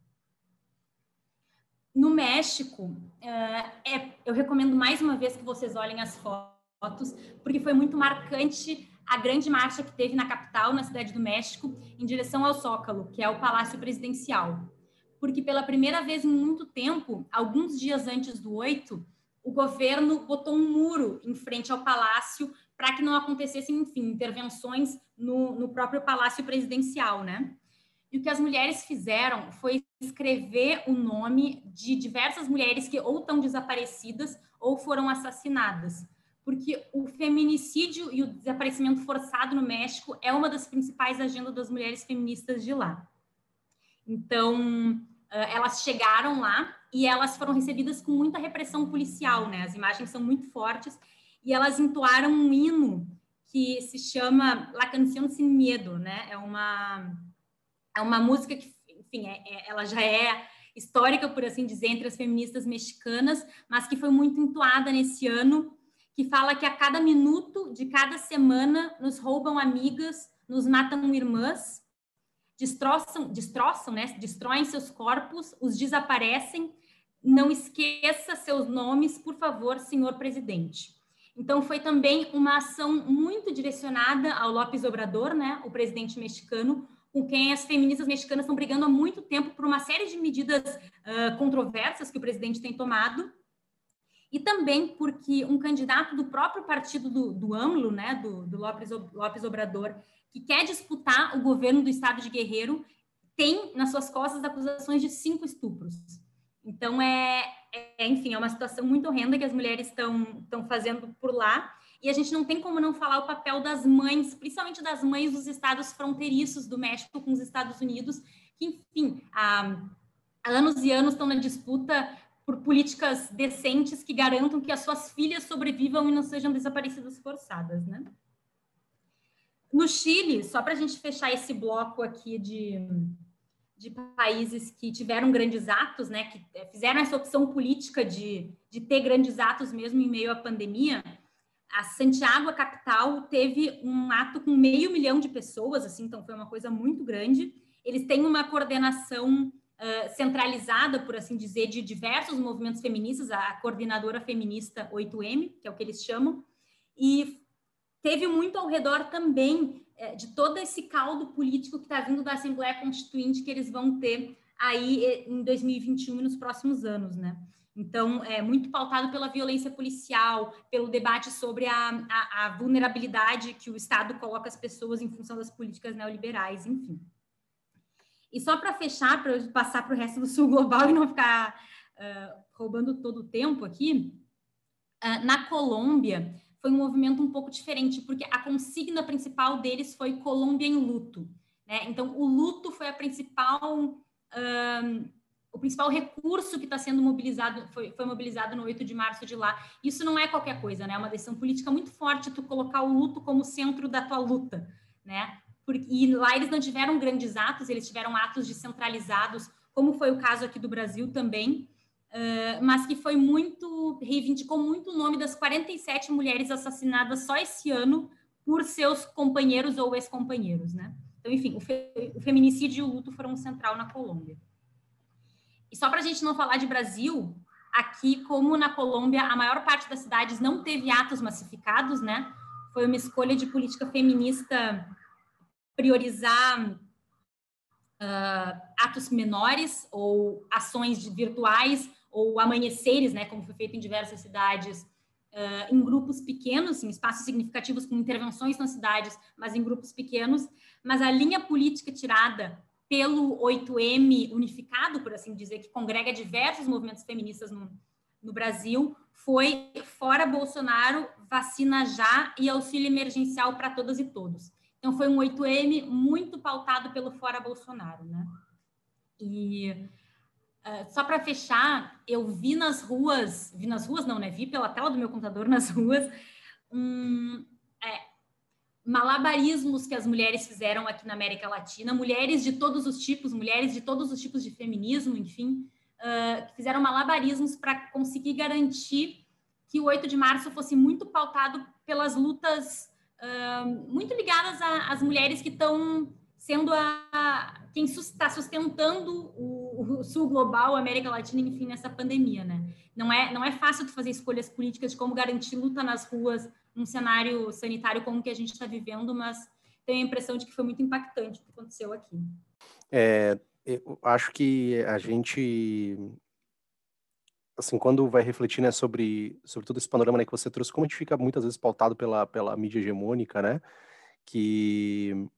No México, uh, é, eu recomendo mais uma vez que vocês olhem as fotos, porque foi muito marcante a grande marcha que teve na capital, na cidade do México, em direção ao Zócalo, que é o Palácio Presidencial. Porque pela primeira vez em muito tempo, alguns dias antes do 8, o governo botou um muro em frente ao palácio para que não acontecessem, enfim, intervenções no, no próprio palácio presidencial, né? E o que as mulheres fizeram foi escrever o nome de diversas mulheres que ou estão desaparecidas ou foram assassinadas. Porque o feminicídio e o desaparecimento forçado no México é uma das principais agendas das mulheres feministas de lá. Então, elas chegaram lá e elas foram recebidas com muita repressão policial, né? As imagens são muito fortes e elas entoaram um hino que se chama La Canción Sin Miedo, né? É uma é uma música que, enfim, é, é, ela já é histórica, por assim dizer, entre as feministas mexicanas, mas que foi muito entoada nesse ano, que fala que a cada minuto de cada semana nos roubam amigas, nos matam irmãs, destroçam, destroçam, né? Destroem seus corpos, os desaparecem não esqueça seus nomes, por favor, senhor presidente. Então, foi também uma ação muito direcionada ao López Obrador, né, o presidente mexicano, com quem as feministas mexicanas estão brigando há muito tempo por uma série de medidas uh, controversas que o presidente tem tomado, e também porque um candidato do próprio partido do, do AMLO, né, do, do López, López Obrador, que quer disputar o governo do estado de Guerreiro, tem nas suas costas acusações de cinco estupros. Então, é, é, enfim, é uma situação muito horrenda que as mulheres estão fazendo por lá. E a gente não tem como não falar o papel das mães, principalmente das mães dos estados fronteiriços do México com os Estados Unidos, que, enfim, há anos e anos estão na disputa por políticas decentes que garantam que as suas filhas sobrevivam e não sejam desaparecidas forçadas, né? No Chile, só para a gente fechar esse bloco aqui de, de países que tiveram grandes atos, né, que eh, fizeram essa opção política de, de ter grandes atos mesmo em meio à pandemia, a Santiago, a capital, teve um ato com meio milhão de pessoas, assim, então foi uma coisa muito grande. Eles têm uma coordenação centralizada, por assim dizer, de diversos movimentos feministas, a coordenadora feminista 8M, que é o que eles chamam, e teve muito ao redor também de todo esse caldo político que está vindo da Assembleia Constituinte que eles vão ter aí em 2021 e nos próximos anos, né? Então, é muito pautado pela violência policial, pelo debate sobre a, a, a vulnerabilidade que o Estado coloca as pessoas em função das políticas neoliberais, enfim. E só para fechar, para passar para o resto do sul global e não ficar uh, roubando todo o tempo aqui, uh, na Colômbia, foi um movimento um pouco diferente, porque a consigna principal deles foi Colômbia em luto. Né? Então, o luto foi a principal, o principal recurso que está sendo mobilizado, foi, foi, mobilizado no 8 de março de lá. Isso não é qualquer coisa, né? É uma decisão política muito forte tu colocar o luto como centro da tua luta, né? Porque, e lá eles não tiveram grandes atos, eles tiveram atos descentralizados, como foi o caso aqui do Brasil também, uh, mas que foi muito, reivindicou muito o nome das 47 mulheres assassinadas só esse ano por seus companheiros ou ex-companheiros, né? Então, enfim, o, fe, o feminicídio e o luto foram central na Colômbia. E só para a gente não falar de Brasil, aqui, como na Colômbia, a maior parte das cidades não teve atos massificados, né? Foi uma escolha de política feminista priorizar uh, atos menores ou ações virtuais ou amanheceres, né, como foi feito em diversas cidades, uh, em grupos pequenos, em espaços significativos com intervenções nas cidades, mas em grupos pequenos. Mas a linha política tirada pelo 8M unificado, por assim dizer, que congrega diversos movimentos feministas no, no Brasil, foi fora Bolsonaro, vacina já e auxílio emergencial para todas e todos. Então foi um 8M muito pautado pelo fora Bolsonaro, né? E uh, só para fechar, eu vi nas ruas, vi nas ruas não, né? Vi pela tela do meu computador nas ruas um, é, malabarismos que as mulheres fizeram aqui na América Latina, mulheres de todos os tipos, mulheres de todos os tipos de feminismo, enfim, uh, que fizeram malabarismos para conseguir garantir que o 8 de março fosse muito pautado pelas lutas muito ligadas às mulheres que estão sendo a, quem está sustentando o, o, sul global, a América Latina, enfim, nessa pandemia, né? Não é, não é fácil de fazer escolhas políticas de como garantir luta nas ruas num cenário sanitário como que a gente está vivendo, mas tenho a impressão de que foi muito impactante o que aconteceu aqui. É, eu acho que a gente assim, quando vai refletir, né, sobre, sobre todo esse panorama né, que você trouxe, como a gente fica muitas vezes pautado pela, pela mídia hegemônica, né, que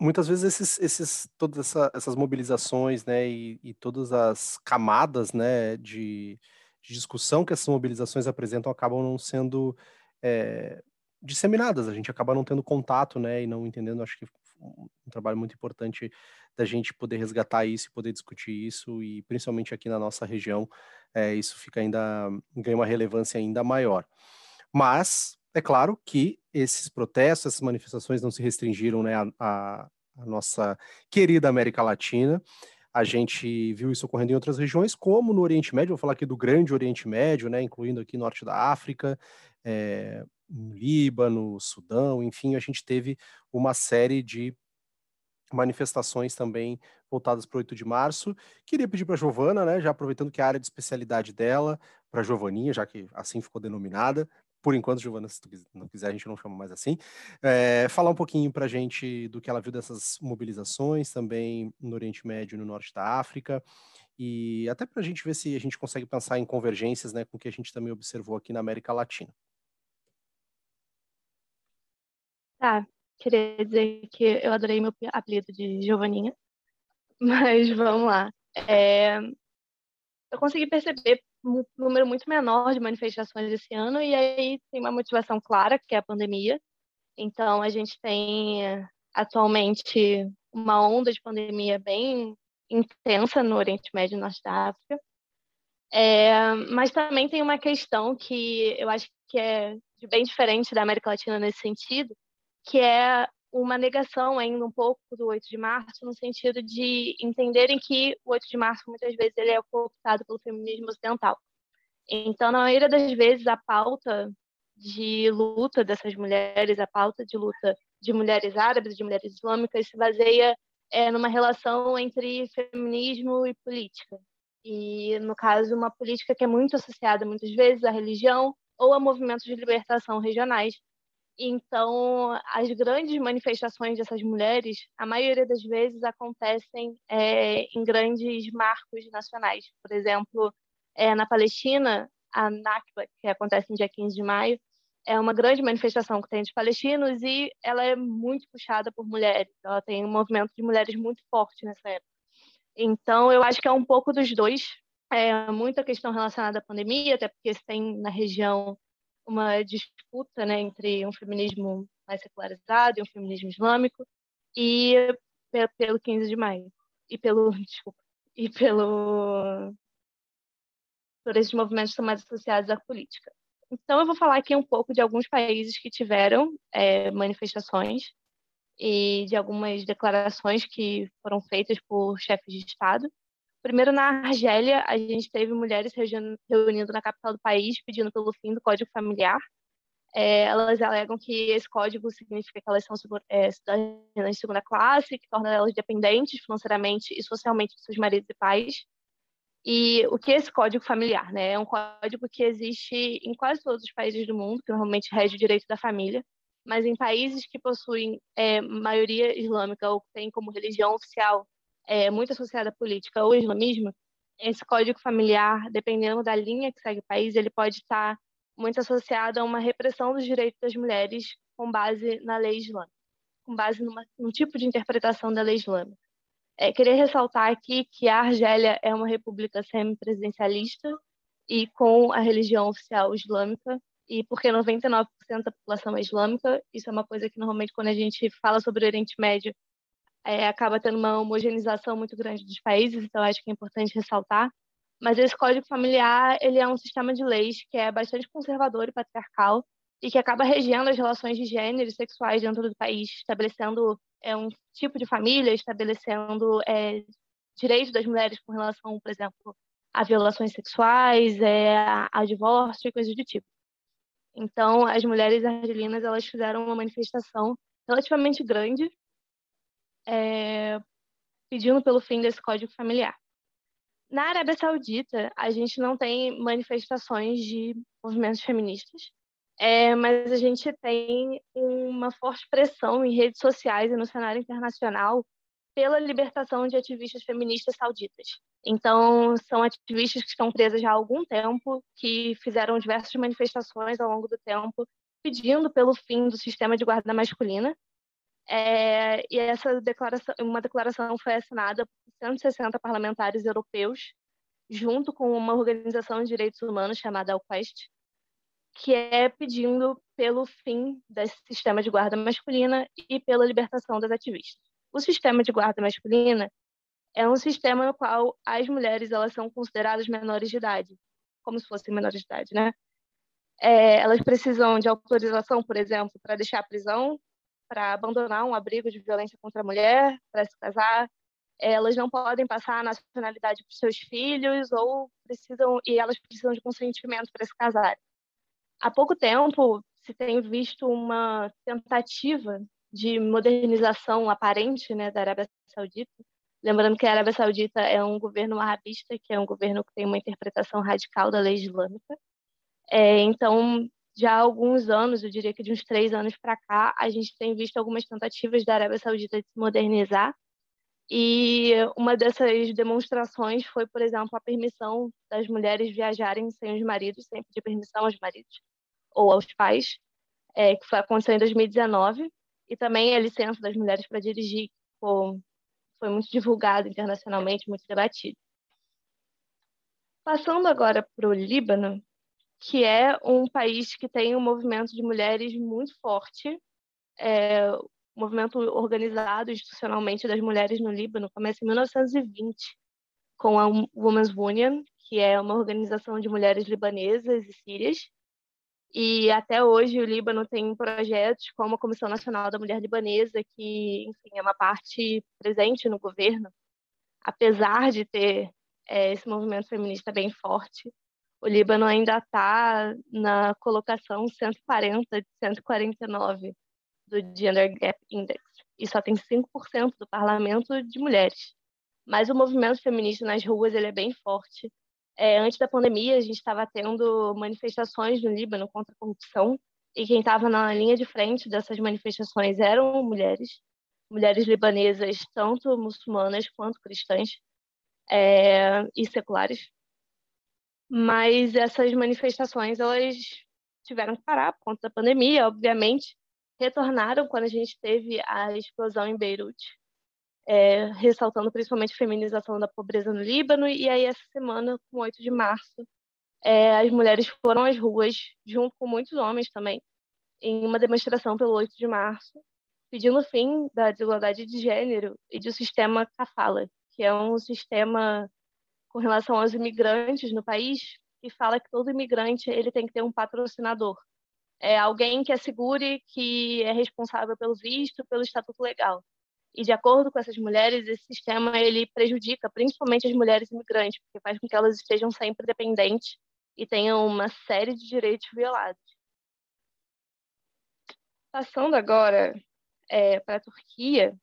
muitas vezes esses, esses todas essa, essas mobilizações, né, e, e, todas as camadas, né, de, de, discussão que essas mobilizações apresentam acabam não sendo é, disseminadas, a gente acaba não tendo contato, né, e não entendendo, acho que um trabalho muito importante da gente poder resgatar isso e poder discutir isso, e principalmente aqui na nossa região, é, isso fica ainda, ganha uma relevância ainda maior. Mas, é claro que esses protestos, essas manifestações não se restringiram né, à, nossa querida América Latina, a gente viu isso ocorrendo em outras regiões, como no Oriente Médio, vou falar aqui do Grande Oriente Médio, né, incluindo aqui Norte da África, é, no Líbano, Sudão, enfim, a gente teve uma série de manifestações também voltadas para o 8 de março. Queria pedir para a Giovana, né, já aproveitando que é a área de especialidade dela, para a Giovaninha, já que assim ficou denominada, por enquanto, Giovana, se tu não quiser, a gente não chama mais assim, é, falar um pouquinho para a gente do que ela viu dessas mobilizações também no Oriente Médio e no Norte da África, e até para a gente ver se a gente consegue pensar em convergências né, com o que a gente também observou aqui na América Latina. Tá, queria dizer que eu adorei meu apelido de Giovaninha, mas vamos lá. É, eu consegui perceber um número muito menor de manifestações esse ano, e aí tem uma motivação clara, que é a pandemia. Então, a gente tem atualmente uma onda de pandemia bem intensa no Oriente Médio e Norte da África. É, mas também tem uma questão que eu acho que é bem diferente da América Latina nesse sentido, que é uma negação ainda um pouco do 8 de março, no sentido de entenderem que o 8 de março muitas vezes ele é cooptado pelo feminismo ocidental. Então, na maioria das vezes, a pauta de luta dessas mulheres, a pauta de luta de mulheres árabes, de mulheres islâmicas, se baseia é, numa relação entre feminismo e política. E, no caso, uma política que é muito associada, muitas vezes, à religião ou a movimentos de libertação regionais, então, as grandes manifestações dessas mulheres, a maioria das vezes acontecem é, em grandes marcos nacionais. Por exemplo, é, na Palestina, a Nakba, que acontece no dia 15 de maio, é uma grande manifestação que tem de palestinos e ela é muito puxada por mulheres. Ela tem um movimento de mulheres muito forte nessa época. Então, eu acho que é um pouco dos dois. É muita questão relacionada à pandemia, até porque tem na região uma disputa né, entre um feminismo mais secularizado e um feminismo islâmico, e pelo 15 de maio, e pelo, desculpa, e pelo, por esses movimentos são mais associados à política. Então, eu vou falar aqui um pouco de alguns países que tiveram é, manifestações e de algumas declarações que foram feitas por chefes de Estado. Primeiro, na Argélia, a gente teve mulheres reunindo na capital do país pedindo pelo fim do Código Familiar. É, elas alegam que esse código significa que elas são é, cidadãs de segunda classe, que torna elas dependentes financeiramente e socialmente de seus maridos e pais. E o que é esse código familiar? Né? É um código que existe em quase todos os países do mundo, que normalmente rege o direito da família. mas em países que possuem é, maioria islâmica ou que têm como religião oficial é, muito associada à política ou islamismo, esse código familiar, dependendo da linha que segue o país, ele pode estar muito associado a uma repressão dos direitos das mulheres com base na lei islâmica, com base numa, num tipo de interpretação da lei islâmica. É, queria ressaltar aqui que a Argélia é uma república semipresidencialista e com a religião oficial islâmica, e porque 99% da população é islâmica, isso é uma coisa que normalmente quando a gente fala sobre o Oriente Médio é, acaba tendo uma homogeneização muito grande dos países, então acho que é importante ressaltar. Mas esse código familiar ele é um sistema de leis que é bastante conservador e patriarcal e que acaba regendo as relações de gênero e sexuais dentro do país, estabelecendo é, um tipo de família, estabelecendo é, direitos das mulheres com relação, por exemplo, a violações sexuais, é, a divórcio e coisas do tipo. Então, as mulheres argelinas elas fizeram uma manifestação relativamente grande, é, pedindo pelo fim desse código familiar. Na Arábia Saudita, a gente não tem manifestações de movimentos feministas, é, mas a gente tem uma forte pressão em redes sociais e no cenário internacional pela libertação de ativistas feministas sauditas. Então, são ativistas que estão presas já há algum tempo, que fizeram diversas manifestações ao longo do tempo, pedindo pelo fim do sistema de guarda masculina. É, e essa declaração, uma declaração foi assinada por 160 parlamentares europeus, junto com uma organização de direitos humanos chamada Alquest, que é pedindo pelo fim desse sistema de guarda masculina e pela libertação das ativistas. O sistema de guarda masculina é um sistema no qual as mulheres elas são consideradas menores de idade, como se fossem menores de idade, né? É, elas precisam de autorização, por exemplo, para deixar a prisão, para abandonar um abrigo de violência contra a mulher, para se casar. Elas não podem passar a nacionalidade para seus filhos ou precisam e elas precisam de consentimento para se casar. Há pouco tempo se tem visto uma tentativa de modernização aparente né, da Arábia Saudita. Lembrando que a Arábia Saudita é um governo arabista, que é um governo que tem uma interpretação radical da lei islâmica. É, então, já há alguns anos, eu diria que de uns três anos para cá, a gente tem visto algumas tentativas da Arábia Saudita de se modernizar. E uma dessas demonstrações foi, por exemplo, a permissão das mulheres viajarem sem os maridos, sem pedir permissão aos maridos ou aos pais, é, que foi aconteceu em 2019 e também a licença das mulheres para dirigir, foi, foi muito divulgado internacionalmente, muito debatido. Passando agora para o Líbano, que é um país que tem um movimento de mulheres muito forte, é, o movimento organizado institucionalmente das mulheres no Líbano começa em 1920 com a Women's Union, que é uma organização de mulheres libanesas e sírias, e até hoje o Líbano tem projetos como a Comissão Nacional da Mulher Libanesa, que, enfim, é uma parte presente no governo. Apesar de ter é, esse movimento feminista bem forte, o Líbano ainda está na colocação 140 de 149 do Gender Gap Index, e só tem 5% do parlamento de mulheres. Mas o movimento feminista nas ruas ele é bem forte é, antes da pandemia, a gente estava tendo manifestações no Líbano contra a corrupção, e quem estava na linha de frente dessas manifestações eram mulheres, mulheres libanesas, tanto muçulmanas quanto cristãs é, e seculares. Mas essas manifestações elas tiveram que parar por conta da pandemia, obviamente. Retornaram quando a gente teve a explosão em Beirute é, ressaltando principalmente a feminização da pobreza no Líbano. E aí, essa semana, com 8 de março, é, as mulheres foram às ruas, junto com muitos homens também, em uma demonstração pelo 8 de março, pedindo o fim da desigualdade de gênero e do sistema kafala, que é um sistema com relação aos imigrantes no país, que fala que todo imigrante ele tem que ter um patrocinador. É alguém que assegure que é responsável pelo visto, pelo estatuto legal. E de acordo com essas mulheres, esse sistema ele prejudica principalmente as mulheres imigrantes, porque faz com que elas estejam sempre dependentes e tenham uma série de direitos violados. Passando agora é, para a Turquia,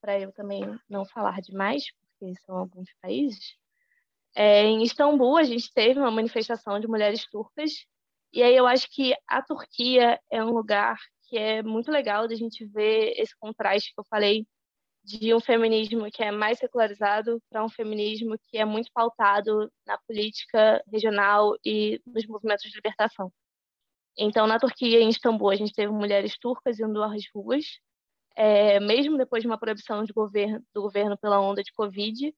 para eu também não falar demais, porque são alguns países. É, em Istambul, a gente teve uma manifestação de mulheres turcas, e aí eu acho que a Turquia é um lugar que é muito legal da gente ver esse contraste que eu falei de um feminismo que é mais secularizado para um feminismo que é muito pautado na política regional e nos movimentos de libertação. Então, na Turquia, em Istambul, a gente teve mulheres turcas indo às ruas, é, mesmo depois de uma proibição de governo, do governo pela onda de Covid,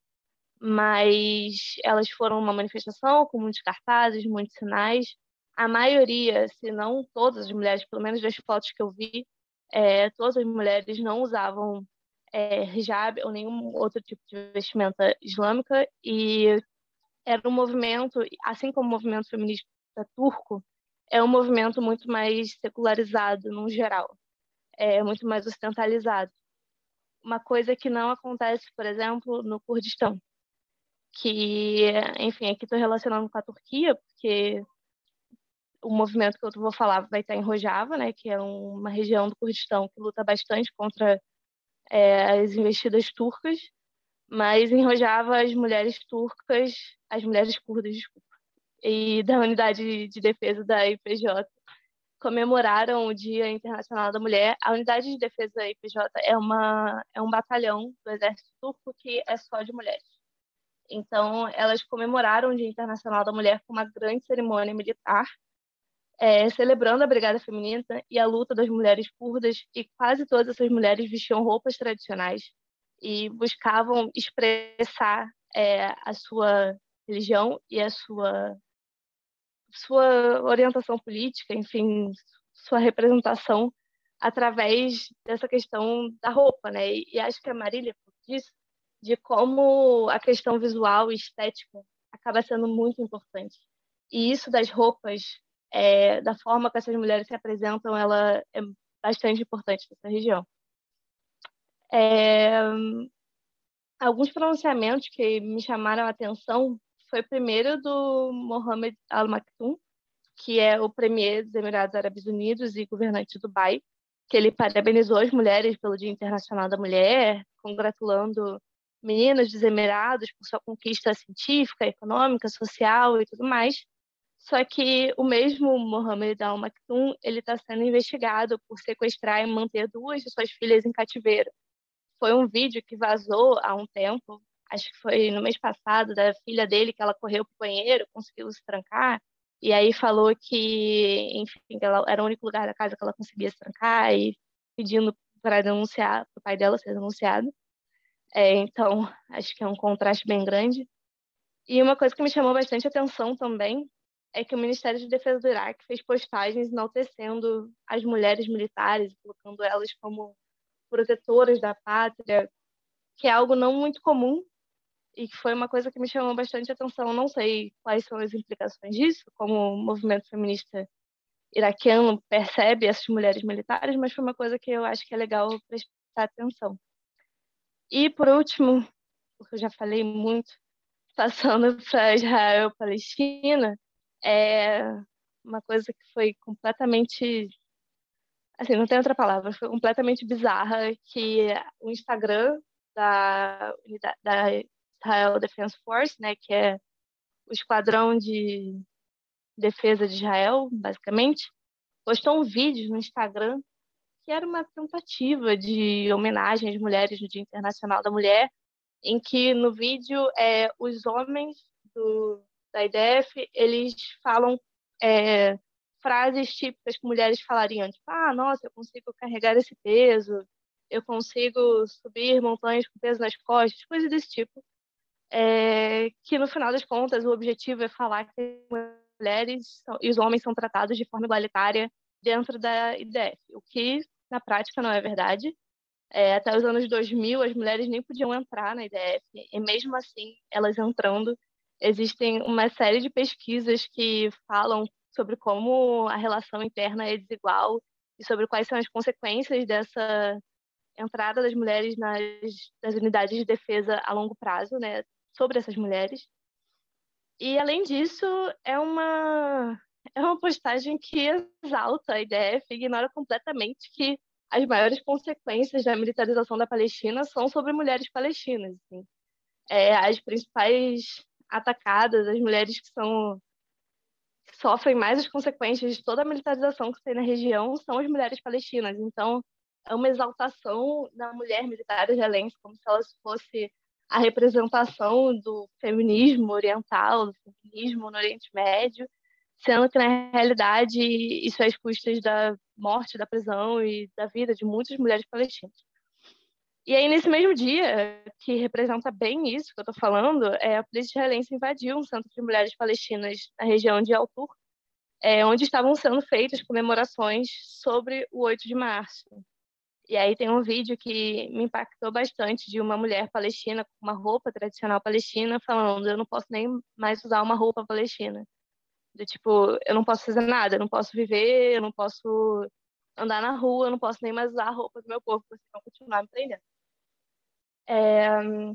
mas elas foram uma manifestação com muitos cartazes, muitos sinais. A maioria, se não todas as mulheres, pelo menos das fotos que eu vi, é, todas as mulheres não usavam é, hijab ou nenhum outro tipo de vestimenta islâmica e era um movimento, assim como o movimento feminista turco, é um movimento muito mais secularizado no geral, é muito mais ocidentalizado. Uma coisa que não acontece, por exemplo, no Kurdistão, que, enfim, aqui estou relacionando com a Turquia, porque o movimento que eu vou falar vai estar em Rojava, né, que é uma região do Kurdistão que luta bastante contra é, as investidas turcas, mas em Rojava as mulheres turcas, as mulheres curdas, desculpa, e da Unidade de Defesa da IPJ comemoraram o Dia Internacional da Mulher. A Unidade de Defesa da IPJ é, uma, é um batalhão do Exército Turco que é só de mulheres. Então, elas comemoraram o Dia Internacional da Mulher com uma grande cerimônia militar é, celebrando a Brigada Feminina e a luta das mulheres curdas, e quase todas essas mulheres vestiam roupas tradicionais e buscavam expressar é, a sua religião e a sua sua orientação política, enfim, sua representação através dessa questão da roupa, né? E, e acho que a Marília disse de como a questão visual e estética acaba sendo muito importante. E isso das roupas é, da forma que essas mulheres se apresentam, ela é bastante importante nessa região. É, alguns pronunciamentos que me chamaram a atenção foi primeiro do Mohamed Al Maktoum, que é o premier dos Emirados Árabes Unidos e governante de Dubai, que ele parabenizou as mulheres pelo Dia Internacional da Mulher, congratulando meninas dos Emirados por sua conquista científica, econômica, social e tudo mais. Só que o mesmo Mohamed Al Maktoum, ele está sendo investigado por sequestrar e manter duas de suas filhas em cativeiro. Foi um vídeo que vazou há um tempo, acho que foi no mês passado, da filha dele, que ela correu para o banheiro, conseguiu se trancar, e aí falou que, enfim, ela era o único lugar da casa que ela conseguia se trancar, e pedindo para denunciar, para o pai dela ser denunciado. É, então, acho que é um contraste bem grande. E uma coisa que me chamou bastante atenção também é que o Ministério de Defesa do Iraque fez postagens enaltecendo as mulheres militares, colocando elas como protetoras da pátria, que é algo não muito comum e que foi uma coisa que me chamou bastante atenção. Não sei quais são as implicações disso, como o movimento feminista iraquiano percebe essas mulheres militares, mas foi uma coisa que eu acho que é legal prestar atenção. E, por último, porque eu já falei muito, passando para Israel e Palestina, é uma coisa que foi completamente assim, não tem outra palavra, foi completamente bizarra que o Instagram da, da Israel Defense Force, né, que é o esquadrão de defesa de Israel, basicamente, postou um vídeo no Instagram que era uma tentativa de homenagem às mulheres no Dia Internacional da Mulher, em que no vídeo é, os homens do da IDF, eles falam é, frases típicas que mulheres falariam, tipo, ah, nossa, eu consigo carregar esse peso, eu consigo subir montanhas com peso nas costas, coisas desse tipo. É, que no final das contas o objetivo é falar que mulheres e os homens são tratados de forma igualitária dentro da IDF, o que na prática não é verdade. É, até os anos 2000 as mulheres nem podiam entrar na IDF e mesmo assim elas entrando existem uma série de pesquisas que falam sobre como a relação interna é desigual e sobre quais são as consequências dessa entrada das mulheres nas, nas unidades de defesa a longo prazo, né, sobre essas mulheres. E além disso, é uma é uma postagem que exalta a IDF e ignora completamente que as maiores consequências da militarização da Palestina são sobre mulheres palestinas. Assim. É, as principais atacadas, as mulheres que são sofrem mais as consequências de toda a militarização que tem na região são as mulheres palestinas. Então, é uma exaltação da mulher militar israelense, como se ela fosse a representação do feminismo oriental, do feminismo no Oriente Médio, sendo que, na realidade, isso é às custas da morte, da prisão e da vida de muitas mulheres palestinas. E aí, nesse mesmo dia, que representa bem isso que eu estou falando, é, a polícia israelense invadiu um centro de mulheres palestinas na região de Altur, é, onde estavam sendo feitas comemorações sobre o 8 de março. E aí tem um vídeo que me impactou bastante de uma mulher palestina com uma roupa tradicional palestina falando: eu não posso nem mais usar uma roupa palestina. Do tipo, eu não posso fazer nada, eu não posso viver, eu não posso andar na rua, eu não posso nem mais usar a roupa do meu corpo, vocês vão continuar me prendendo. É...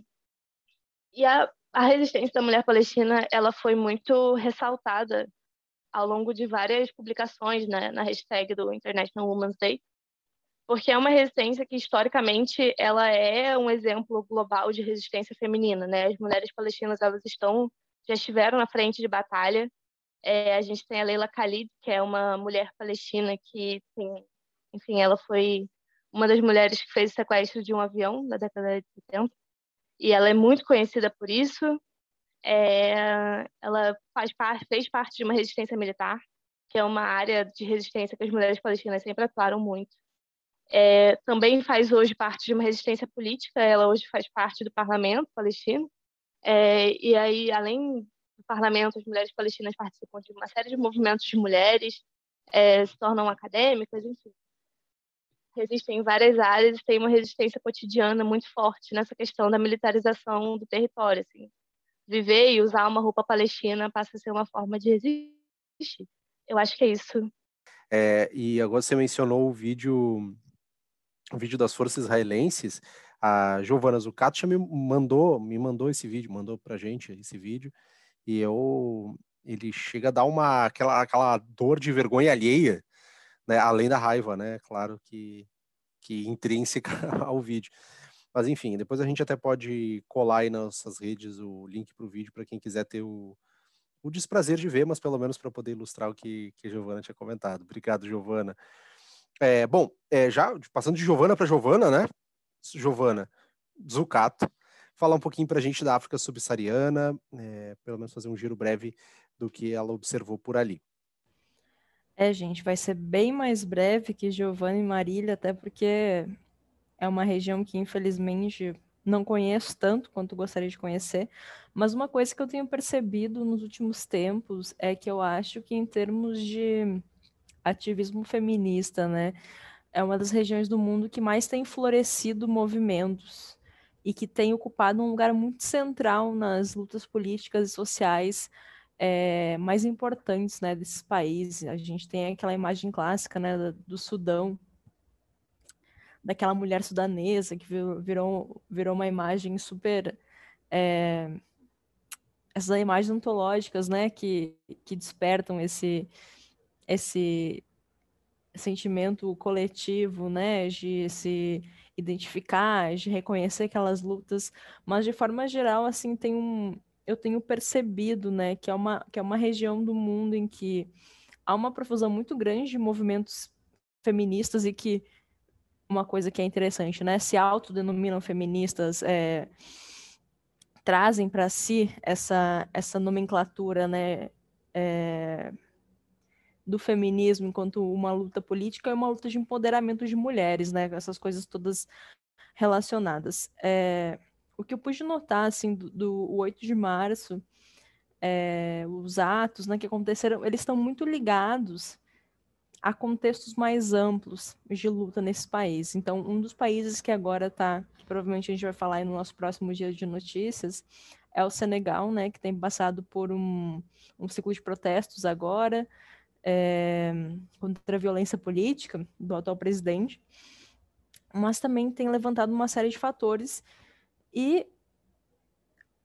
E a, a resistência da mulher palestina, ela foi muito ressaltada ao longo de várias publicações né, na hashtag do International Women's Day, porque é uma resistência que historicamente ela é um exemplo global de resistência feminina, né? As mulheres palestinas elas estão já estiveram na frente de batalha. É, a gente tem a Leila Khalid, que é uma mulher palestina que tem, enfim, ela foi uma das mulheres que fez o sequestro de um avião na década de 70 e ela é muito conhecida por isso. É, ela faz parte, fez parte de uma resistência militar, que é uma área de resistência que as mulheres palestinas sempre atuaram muito. É, também faz hoje parte de uma resistência política, ela hoje faz parte do parlamento palestino. É, e aí, além do parlamento, as mulheres palestinas participam de uma série de movimentos de mulheres, é, se tornam acadêmicas, enfim. Resistem em várias áreas e têm uma resistência cotidiana muito forte nessa questão da militarização do território. Assim. Viver e usar uma roupa palestina passa a ser uma forma de resistir. Eu acho que é isso. É, e agora você mencionou o vídeo o vídeo das forças israelenses, a Giovana Zucato me mandou, me mandou esse vídeo, mandou pra gente esse vídeo, e eu ele chega a dar uma aquela, aquela dor de vergonha alheia, né, além da raiva, né, claro que que intrínseca ao vídeo. Mas enfim, depois a gente até pode colar aí nas nossas redes o link para o vídeo para quem quiser ter o, o desprazer de ver, mas pelo menos para poder ilustrar o que, que a Giovana tinha comentado. Obrigado, Giovana. É, bom, é, já passando de Giovana para Giovana, né? Giovana Zucato, falar um pouquinho para a gente da África subsaariana, é, pelo menos fazer um giro breve do que ela observou por ali. É, gente, vai ser bem mais breve que Giovana e Marília, até porque é uma região que, infelizmente, não conheço tanto quanto gostaria de conhecer, mas uma coisa que eu tenho percebido nos últimos tempos é que eu acho que, em termos de ativismo feminista, né? É uma das regiões do mundo que mais tem florescido movimentos e que tem ocupado um lugar muito central nas lutas políticas e sociais é, mais importantes né, desses países. A gente tem aquela imagem clássica né, do Sudão, daquela mulher sudanesa que virou, virou uma imagem super. É, essas imagens ontológicas né, que, que despertam esse, esse sentimento coletivo, né, de se identificar, de reconhecer aquelas lutas, mas de forma geral, assim, tem um, eu tenho percebido, né, que é uma, que é uma região do mundo em que há uma profusão muito grande de movimentos feministas e que uma coisa que é interessante, né, se autodenominam feministas, é, trazem para si essa, essa nomenclatura, né, é, do feminismo enquanto uma luta política e uma luta de empoderamento de mulheres, né? Essas coisas todas relacionadas. É, o que eu pude notar, assim, do, do 8 de março, é, os atos né, que aconteceram, eles estão muito ligados a contextos mais amplos de luta nesse país. Então, um dos países que agora está, provavelmente a gente vai falar no nosso próximo dia de notícias, é o Senegal, né, que tem passado por um, um ciclo de protestos agora, é, contra a violência política do atual presidente, mas também tem levantado uma série de fatores e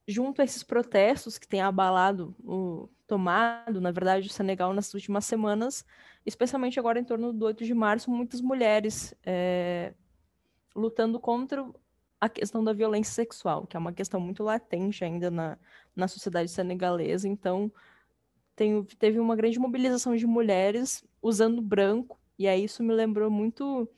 junto a esses protestos que têm abalado o tomado, na verdade, o Senegal nas últimas semanas, especialmente agora em torno do 8 de março, muitas mulheres é, lutando contra a questão da violência sexual, que é uma questão muito latente ainda na, na sociedade senegalesa. Então, tem, teve uma grande mobilização de mulheres usando branco, e aí isso me lembrou muito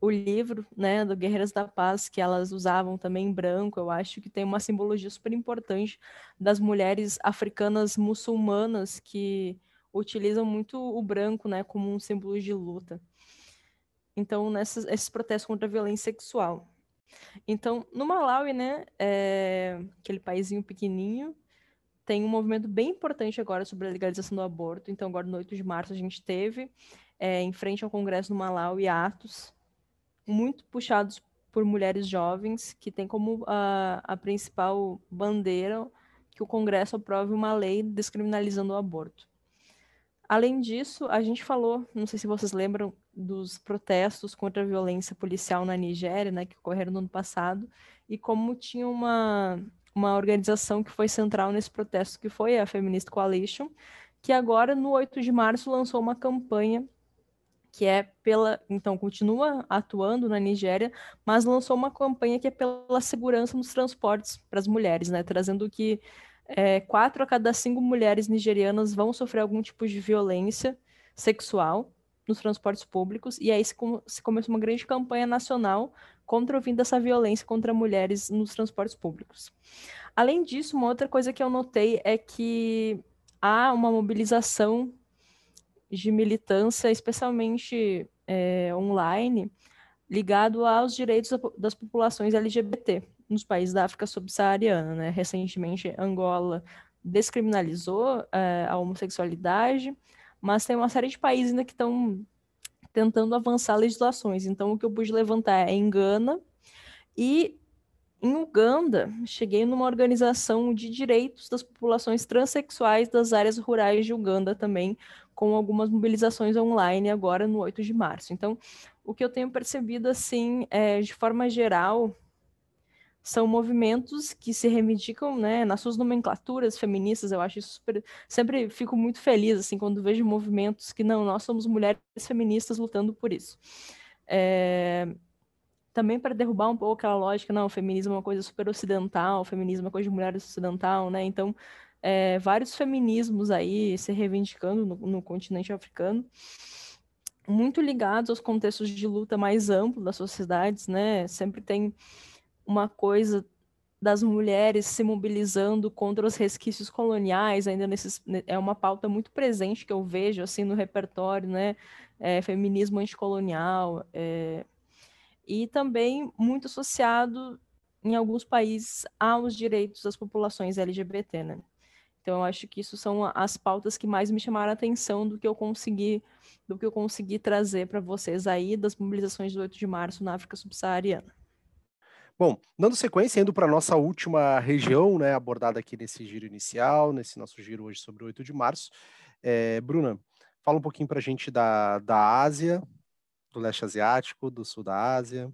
o livro, né, do Guerreiras da Paz, que elas usavam também branco, eu acho que tem uma simbologia super importante das mulheres africanas muçulmanas que utilizam muito o branco, né, como um símbolo de luta. Então, nessas, esses protestos contra a violência sexual. Então, no Malawi, né, é, aquele paísinho pequenininho, tem um movimento bem importante agora sobre a legalização do aborto. Então, agora no 8 de março a gente teve, é, em frente ao Congresso no Malawi, atos muito puxados por mulheres jovens, que tem como a, a principal bandeira que o Congresso aprove uma lei descriminalizando o aborto. Além disso, a gente falou, não sei se vocês lembram, dos protestos contra a violência policial na Nigéria, né, que ocorreram no ano passado, e como tinha uma, uma organização que foi central nesse protesto, que foi a Feminist Coalition, que agora, no 8 de março, lançou uma campanha que é pela. Então, continua atuando na Nigéria, mas lançou uma campanha que é pela segurança nos transportes para as mulheres, né? Trazendo que é, quatro a cada cinco mulheres nigerianas vão sofrer algum tipo de violência sexual nos transportes públicos, e aí se, se começou uma grande campanha nacional contra o fim dessa violência contra mulheres nos transportes públicos. Além disso, uma outra coisa que eu notei é que há uma mobilização de militância, especialmente é, online, ligado aos direitos das populações LGBT nos países da África subsaariana. Né? Recentemente, Angola descriminalizou é, a homossexualidade, mas tem uma série de países ainda que estão tentando avançar legislações. Então, o que eu pude levantar é em Gana e em Uganda, cheguei numa organização de direitos das populações transexuais das áreas rurais de Uganda também, com algumas mobilizações online agora no 8 de março. Então, o que eu tenho percebido, assim, é, de forma geral, são movimentos que se reivindicam, né, nas suas nomenclaturas feministas, eu acho isso super, sempre fico muito feliz, assim, quando vejo movimentos que, não, nós somos mulheres feministas lutando por isso. É, também para derrubar um pouco aquela lógica, não, o feminismo é uma coisa super ocidental, o feminismo é uma coisa de mulheres ocidental, né, então é, vários feminismos aí se reivindicando no, no continente africano, muito ligados aos contextos de luta mais amplo das sociedades, né? Sempre tem uma coisa das mulheres se mobilizando contra os resquícios coloniais, ainda nesses, é uma pauta muito presente que eu vejo assim no repertório, né? É, feminismo anticolonial, é, e também muito associado em alguns países aos direitos das populações LGBT, né? Então, eu acho que isso são as pautas que mais me chamaram a atenção do que eu consegui, do que eu consegui trazer para vocês aí das mobilizações do 8 de março na África subsaariana. Bom, dando sequência, indo para a nossa última região, né, abordada aqui nesse giro inicial, nesse nosso giro hoje sobre o 8 de março. É, Bruna, fala um pouquinho para a gente da, da Ásia, do leste asiático, do sul da Ásia.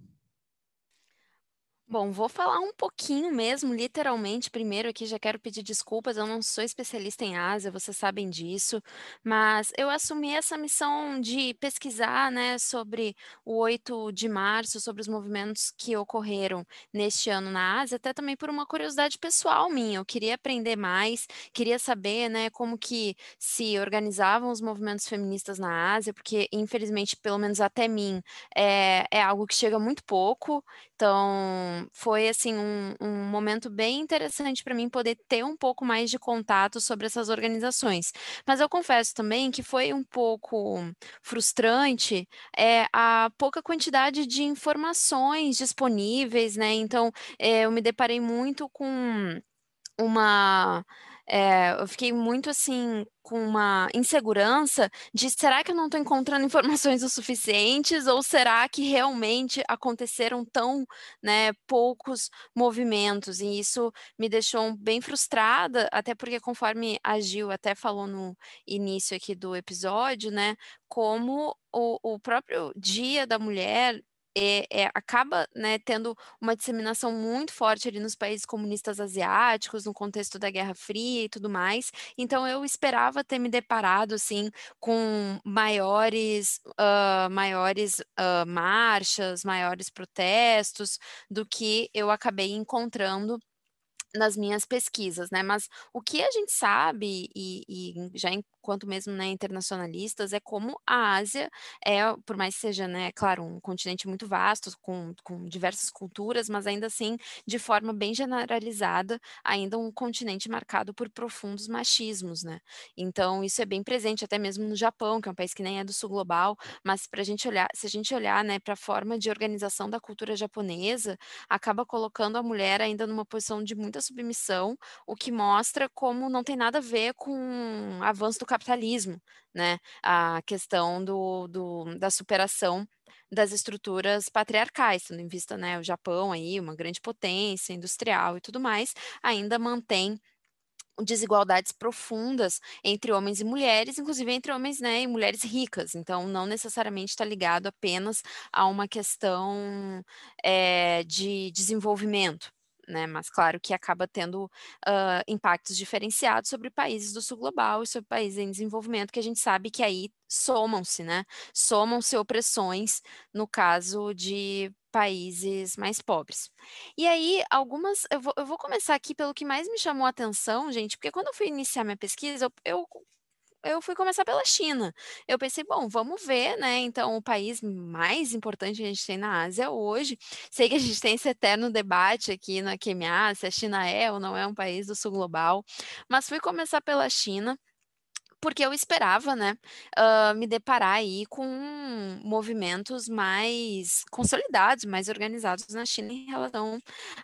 Bom, vou falar um pouquinho mesmo, literalmente. Primeiro aqui já quero pedir desculpas, eu não sou especialista em Ásia, vocês sabem disso, mas eu assumi essa missão de pesquisar, né, sobre o 8 de março, sobre os movimentos que ocorreram neste ano na Ásia, até também por uma curiosidade pessoal minha. Eu queria aprender mais, queria saber, né, como que se organizavam os movimentos feministas na Ásia, porque infelizmente, pelo menos até mim, é, é algo que chega muito pouco. Então, foi assim um, um momento bem interessante para mim poder ter um pouco mais de contato sobre essas organizações. Mas eu confesso também que foi um pouco frustrante é, a pouca quantidade de informações disponíveis, né? Então, é, eu me deparei muito com uma é, eu fiquei muito assim com uma insegurança de será que eu não estou encontrando informações o suficientes? Ou será que realmente aconteceram tão né, poucos movimentos? E isso me deixou bem frustrada até porque conforme a Gil até falou no início aqui do episódio né como o, o próprio Dia da Mulher é, é, acaba né, tendo uma disseminação muito forte ali nos países comunistas asiáticos, no contexto da Guerra Fria e tudo mais. Então eu esperava ter me deparado assim com maiores, uh, maiores uh, marchas, maiores protestos do que eu acabei encontrando nas minhas pesquisas, né? Mas o que a gente sabe, e, e já enquanto mesmo né, internacionalistas, é como a Ásia é, por mais que seja, né, claro, um continente muito vasto, com, com diversas culturas, mas ainda assim, de forma bem generalizada, ainda um continente marcado por profundos machismos, né? Então, isso é bem presente, até mesmo no Japão, que é um país que nem é do sul global, mas para a gente olhar, se a gente olhar né, para a forma de organização da cultura japonesa, acaba colocando a mulher ainda numa posição de muita submissão, o que mostra como não tem nada a ver com o avanço do capitalismo, né? A questão do, do, da superação das estruturas patriarcais, tendo em vista né, o Japão aí, uma grande potência industrial e tudo mais, ainda mantém desigualdades profundas entre homens e mulheres, inclusive entre homens né, e mulheres ricas. Então, não necessariamente está ligado apenas a uma questão é, de desenvolvimento né? Mas claro que acaba tendo uh, impactos diferenciados sobre países do sul global e sobre países em desenvolvimento, que a gente sabe que aí somam-se, né? Somam-se opressões no caso de países mais pobres. E aí, algumas. Eu vou, eu vou começar aqui pelo que mais me chamou a atenção, gente, porque quando eu fui iniciar minha pesquisa, eu, eu eu fui começar pela China. Eu pensei, bom, vamos ver, né? Então, o país mais importante que a gente tem na Ásia hoje. Sei que a gente tem esse eterno debate aqui na QMA, se a China é ou não é um país do sul global, mas fui começar pela China porque eu esperava, né, uh, me deparar aí com movimentos mais consolidados, mais organizados na China em relação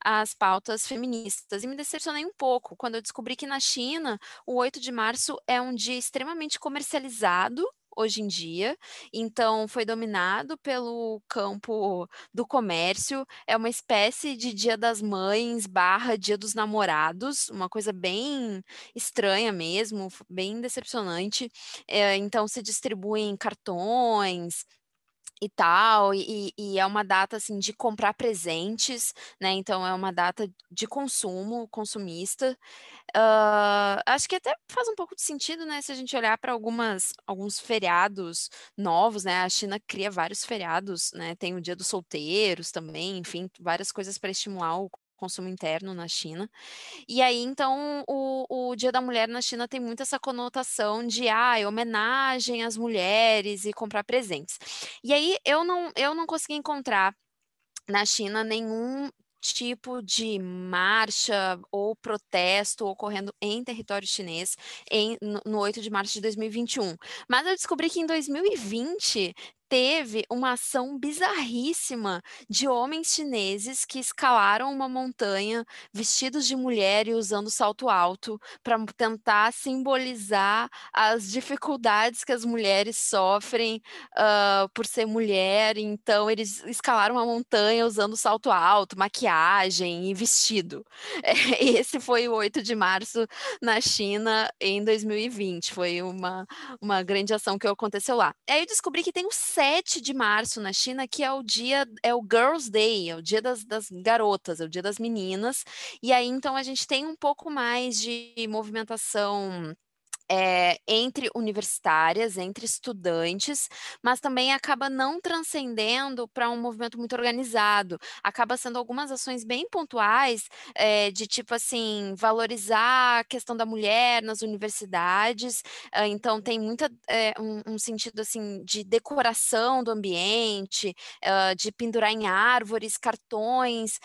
às pautas feministas. E me decepcionei um pouco quando eu descobri que na China o 8 de março é um dia extremamente comercializado hoje em dia, então foi dominado pelo campo do comércio, é uma espécie de Dia das Mães barra Dia dos Namorados, uma coisa bem estranha mesmo, bem decepcionante. É, então se distribuem cartões, e tal, e, e, é uma data assim de comprar presentes, né? Então é uma data de consumo, consumista. Uh, acho que até faz um pouco de sentido, né? Se a gente olhar para algumas alguns feriados novos, né? A China cria vários feriados, né? Tem o Dia dos Solteiros também, enfim, várias coisas para estimular o consumo interno na China. E aí, então, o, o Dia da Mulher na China tem muito essa conotação de ah, homenagem às mulheres e comprar presentes. E aí eu não, eu não consegui encontrar na China nenhum tipo de marcha ou protesto ocorrendo em território chinês em, no, no 8 de março de 2021. Mas eu descobri que em 2020 teve uma ação bizarríssima de homens chineses que escalaram uma montanha vestidos de mulher e usando salto alto para tentar simbolizar as dificuldades que as mulheres sofrem uh, por ser mulher. Então, eles escalaram uma montanha usando salto alto, maquiagem e vestido. Esse foi o 8 de março na China em 2020. Foi uma, uma grande ação que aconteceu lá. Aí eu descobri que tem o 7 de março na China, que é o dia, é o Girls' Day, é o dia das, das garotas, é o dia das meninas. E aí, então, a gente tem um pouco mais de movimentação é, entre universitárias, entre estudantes, mas também acaba não transcendendo para um movimento muito organizado. Acaba sendo algumas ações bem pontuais, é, de tipo assim, valorizar a questão da mulher nas universidades. É, então, tem muita um, um, sentido assim de decoração do ambiente, de pendurar em árvores, cartões,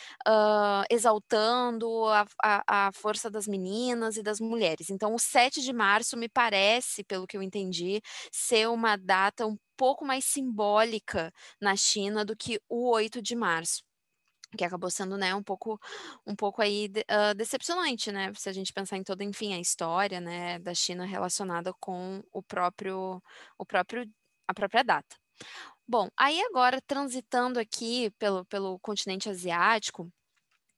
exaltando a, a, a força das meninas e das mulheres. Então, o 7 de março me parece, pelo que eu entendi, ser uma data um pouco mais simbólica na China do que o 8 de março que acabou sendo, né, um pouco, um pouco aí uh, decepcionante, né, se a gente pensar em toda, enfim, a história, né, da China relacionada com o próprio, o próprio, a própria data. Bom, aí agora transitando aqui pelo, pelo continente asiático,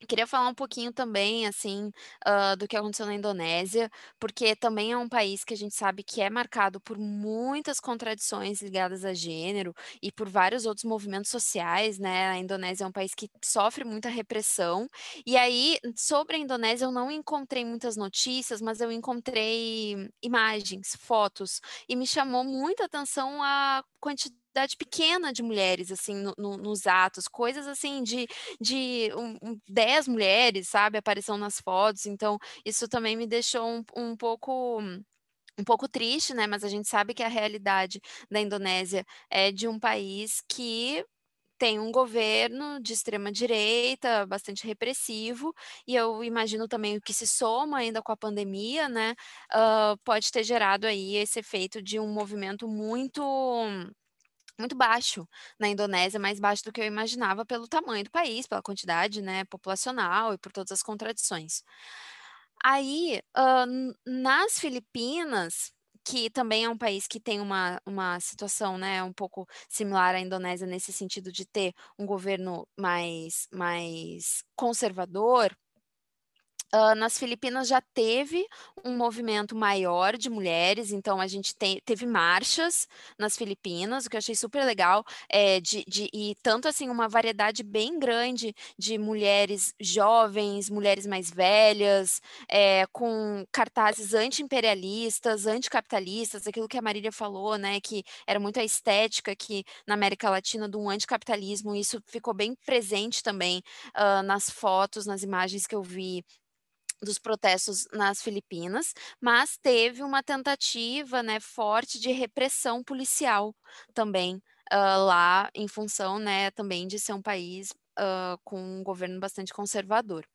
Queria falar um pouquinho também, assim, uh, do que aconteceu na Indonésia, porque também é um país que a gente sabe que é marcado por muitas contradições ligadas a gênero e por vários outros movimentos sociais, né? A Indonésia é um país que sofre muita repressão. E aí, sobre a Indonésia, eu não encontrei muitas notícias, mas eu encontrei imagens, fotos, e me chamou muita atenção a quantidade quantidade pequena de mulheres, assim, no, no, nos atos, coisas assim de, de um, 10 mulheres, sabe, aparecendo nas fotos, então isso também me deixou um, um pouco um pouco triste, né? Mas a gente sabe que a realidade da Indonésia é de um país que tem um governo de extrema direita, bastante repressivo, e eu imagino também o que se soma ainda com a pandemia, né, uh, pode ter gerado aí esse efeito de um movimento muito muito baixo na Indonésia, mais baixo do que eu imaginava pelo tamanho do país, pela quantidade, né, populacional e por todas as contradições. Aí, uh, nas Filipinas, que também é um país que tem uma, uma situação né, um pouco similar à Indonésia nesse sentido de ter um governo mais, mais conservador, Uh, nas Filipinas já teve um movimento maior de mulheres, então a gente tem, teve marchas nas Filipinas, o que eu achei super legal, é, de, de, e tanto assim, uma variedade bem grande de mulheres jovens, mulheres mais velhas, é, com cartazes anti-imperialistas, anticapitalistas, aquilo que a Marília falou, né, que era muito a estética que na América Latina do anticapitalismo, isso ficou bem presente também uh, nas fotos, nas imagens que eu vi dos protestos nas Filipinas, mas teve uma tentativa né, forte de repressão policial também uh, lá, em função né, também de ser um país uh, com um governo bastante conservador.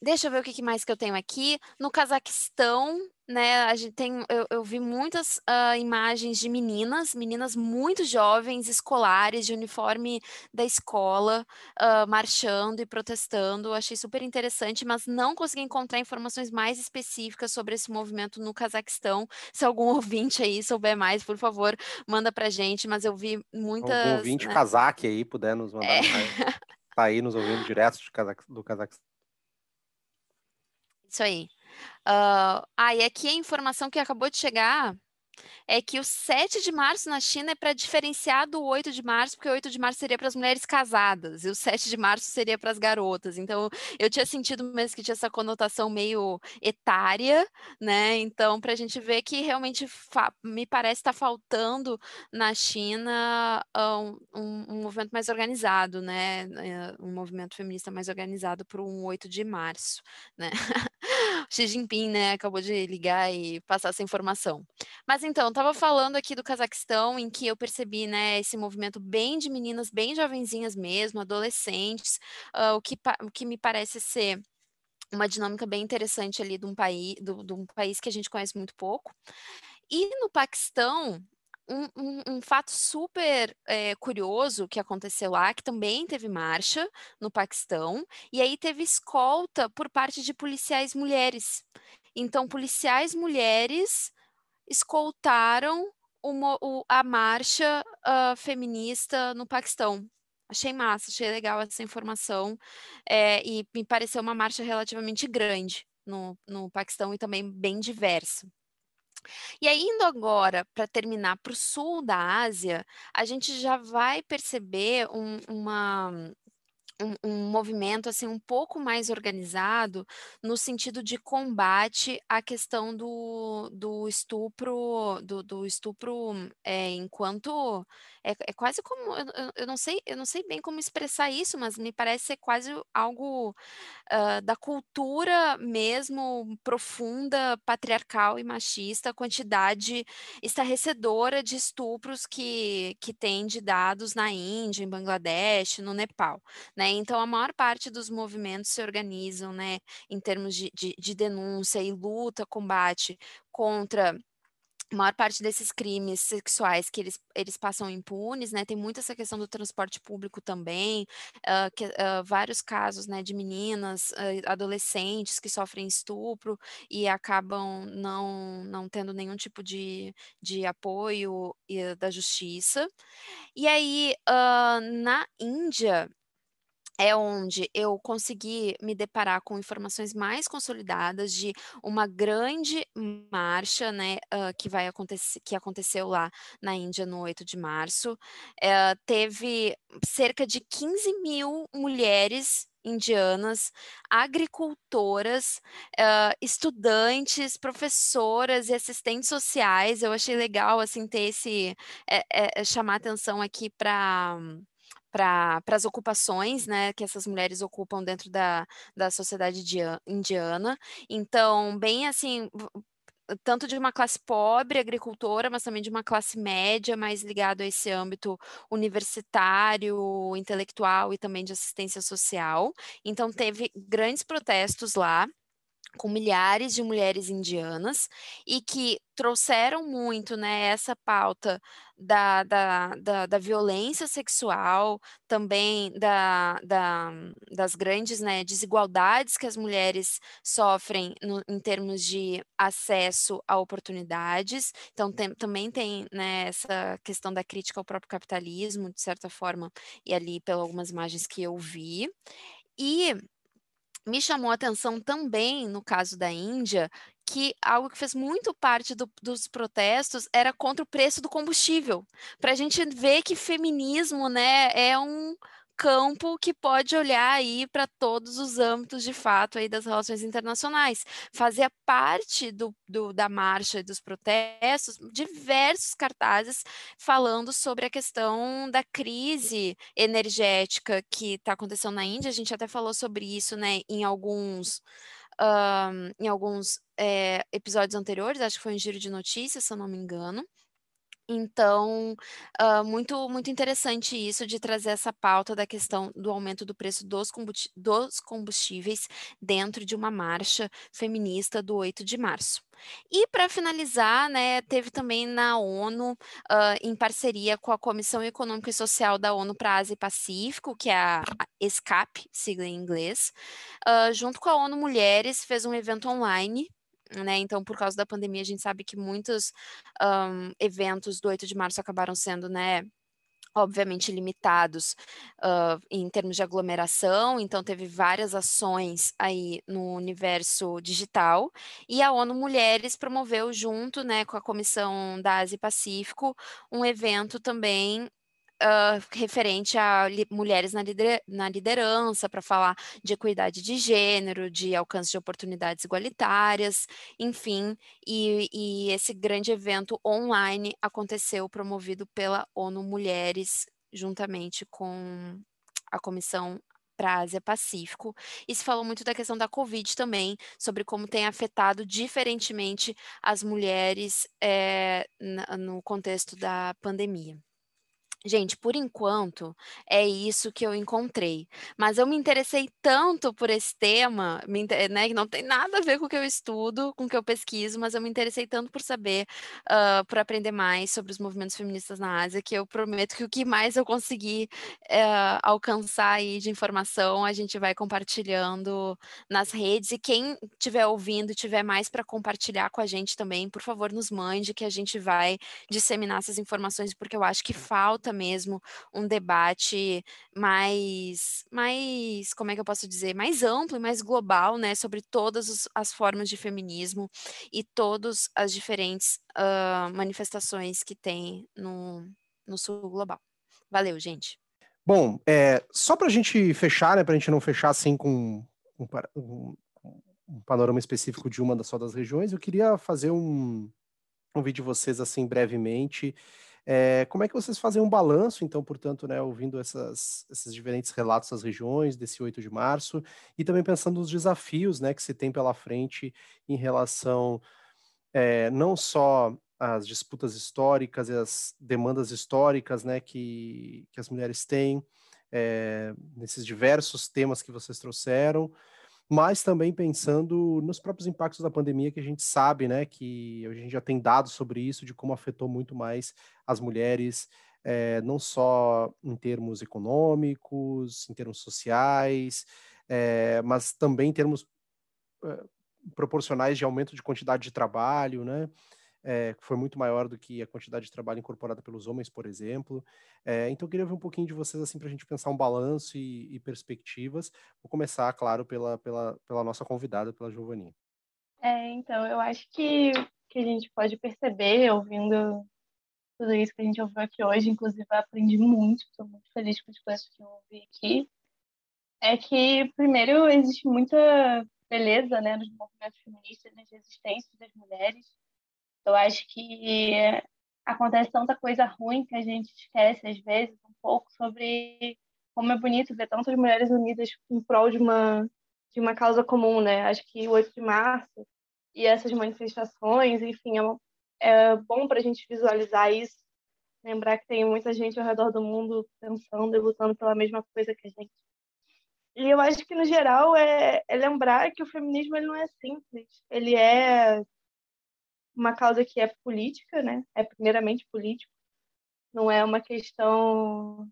Deixa eu ver o que mais que eu tenho aqui. No Cazaquistão, né, a gente tem, eu, eu vi muitas uh, imagens de meninas, meninas muito jovens, escolares, de uniforme da escola, uh, marchando e protestando. Achei super interessante, mas não consegui encontrar informações mais específicas sobre esse movimento no Cazaquistão. Se algum ouvinte aí souber mais, por favor, manda pra gente. Mas eu vi muitas. Algum ouvinte né? cazaque aí puder nos mandar. É. Tá aí nos ouvindo direto do Cazaquistão. Isso aí. Uh, ah, e aqui a informação que acabou de chegar é que o 7 de março na China é para diferenciar do 8 de março, porque o 8 de março seria para as mulheres casadas e o 7 de março seria para as garotas. Então, eu tinha sentido mesmo que tinha essa conotação meio etária, né? Então, para a gente ver que realmente me parece estar tá faltando na China um, um, um, movimento mais organizado, né? Eh, um movimento feminista mais organizado para um 8 de março, né? Xi Jinping, né, acabou de ligar e passar essa informação. Mas então, estava falando aqui do Cazaquistão, em que eu percebi, né, esse movimento bem de meninas, bem jovenzinhas mesmo, adolescentes, uh, o, que, o que me parece ser uma dinâmica bem interessante ali de um país, de um país que a gente conhece muito pouco. E no Paquistão, um, um, um, fato super é, curioso que aconteceu lá, que também teve marcha no Paquistão, e aí teve escolta por parte de policiais mulheres. Então, policiais mulheres escoltaram uma, o, a marcha uh, feminista no Paquistão. Achei massa, achei legal essa informação, é, e me pareceu uma marcha relativamente grande no, no Paquistão e também bem diversa. E aí, indo agora para terminar para o sul da Ásia, a gente já vai perceber um, uma, um, um, movimento assim um pouco mais organizado no sentido de combate à questão do, do estupro do, do estupro é, enquanto é, é, quase como eu, eu, não sei eu não sei bem como expressar isso mas me parece ser quase algo uh, da cultura mesmo profunda patriarcal e machista a quantidade estarrecedora de estupros que que tem de dados na Índia em Bangladesh no Nepal né né? Então, a maior parte dos movimentos se organizam, né, em termos de, de, de denúncia e luta, combate contra a maior parte desses crimes sexuais que eles, eles passam impunes, né? Tem muito essa questão do transporte público também, uh, que, uh, vários casos, né, de meninas, uh, adolescentes que sofrem estupro e acabam não, não tendo nenhum tipo de, de apoio da justiça. E aí, na Índia, é onde eu consegui me deparar com informações mais consolidadas de uma grande marcha, né, uh, que vai acontecer, que aconteceu lá na Índia no 8 de março. Uh, teve cerca de 15 mil mulheres indianas, agricultoras, uh, estudantes, professoras e assistentes sociais. Eu achei legal assim ter esse é, é, chamar atenção aqui para para as ocupações né, que essas mulheres ocupam dentro da, da sociedade indiana. Então, bem assim, tanto de uma classe pobre, agricultora, mas também de uma classe média, mais ligado a esse âmbito universitário, intelectual e também de assistência social. Então, teve grandes protestos lá com milhares de mulheres indianas e que trouxeram muito né, essa pauta da, da, da, da violência sexual, também da, da, das grandes né, desigualdades que as mulheres sofrem no, em termos de acesso a oportunidades. Então, tem, também tem né, essa questão da crítica ao próprio capitalismo, de certa forma, e ali pelas algumas imagens que eu vi. E me chamou a atenção também, no caso da Índia, que algo que fez muito parte do, dos protestos era contra o preço do combustível. Para a gente ver que feminismo né, é um, campo que pode olhar aí para todos os âmbitos de fato aí das relações internacionais. Fazia parte do, do, da marcha e dos protestos diversos cartazes falando sobre a questão da crise energética que está acontecendo na Índia. A gente até falou sobre isso né, em alguns. Um, em alguns é, episódios anteriores, acho que foi um giro de notícias, se eu não me engano. Então, uh, muito, muito interessante isso de trazer essa pauta da questão do aumento do preço dos, dos combustíveis dentro de uma marcha feminista do 8 de março. E para finalizar, né, teve também na ONU, uh, em parceria com a Comissão Econômica e Social da ONU para Ásia e Pacífico, que é a ESCAP, sigla em inglês, uh, junto com a ONU Mulheres, fez um evento online né? Então, por causa da pandemia, a gente sabe que muitos um, eventos do 8 de março acabaram sendo, né? Obviamente limitados uh, em termos de aglomeração, então teve várias ações aí no universo digital, e a ONU Mulheres promoveu junto né, com a Comissão da Ásia e Pacífico um evento também uh, referente a li mulheres na, lider na liderança, para falar de equidade de gênero, de alcance de oportunidades igualitárias, enfim, e, e esse grande evento online aconteceu promovido pela ONU Mulheres, juntamente com a Comissão para Ásia Pacífico. E se falou muito da questão da Covid também, sobre como tem afetado diferentemente as mulheres é, no contexto da pandemia. Gente, por enquanto é isso que eu encontrei. Mas eu me interessei tanto por esse tema, né, que não tem nada a ver com o que eu estudo, com o que eu pesquiso, mas eu me interessei tanto por saber, uh, por aprender mais sobre os movimentos feministas na Ásia, que eu prometo que o que mais eu conseguir uh, alcançar aí de informação, a gente vai compartilhando nas redes. E quem estiver ouvindo tiver mais para compartilhar com a gente também, por favor, nos mande, que a gente vai disseminar essas informações, porque eu acho que falta mesmo um debate mais, mais, como é que eu posso dizer, mais amplo e mais global, né, sobre todas as formas de feminismo e todas as diferentes uh, manifestações que tem no, no sul global. Valeu, gente. Bom, é, só para a gente fechar, né, para a gente não fechar assim com um, um, um, panorama específico de uma das só das regiões, eu queria fazer um, um vídeo de vocês assim brevemente é, como é que vocês fazem um balanço, então, portanto, né, ouvindo essas, esses diferentes relatos das regiões desse 8 de março, e também pensando nos desafios né, que se tem pela frente em relação é, não só às disputas históricas e às demandas históricas né, que, que as mulheres têm, é, nesses diversos temas que vocês trouxeram, mas também pensando nos próprios impactos da pandemia que a gente sabe, né, que a gente já tem dados sobre isso, de como afetou muito mais as mulheres, é, não só em termos econômicos, em termos sociais, é, mas também em termos é, proporcionais de aumento de quantidade de trabalho, né, é, foi muito maior do que a quantidade de trabalho incorporada pelos homens, por exemplo. É, então, eu queria ver um pouquinho de vocês, assim, para a gente pensar um balanço e, e, perspectivas. Vou começar, claro, pela, pela, pela nossa convidada, pela Giovanni. É, então, eu acho que, que a gente pode perceber, ouvindo tudo isso que a gente ouviu aqui hoje, inclusive eu aprendi muito, estou muito feliz com as coisas que eu ouvi aqui. é que, primeiro, existe muita beleza né, nos movimentos feministas, nas resistências das mulheres. Eu acho que acontece tanta coisa ruim que a gente esquece, às vezes, um pouco sobre como é bonito ver tantas mulheres unidas em prol de uma, de uma causa comum, né? Acho que o 8 de março e essas manifestações, enfim, é, é bom para a gente visualizar isso, lembrar que tem muita gente ao redor do mundo pensando e lutando pela mesma coisa que a gente. E eu acho que, no geral, é, é lembrar que o feminismo ele não é simples. Ele é uma causa que é política, né? É primeiramente político. Não é uma questão,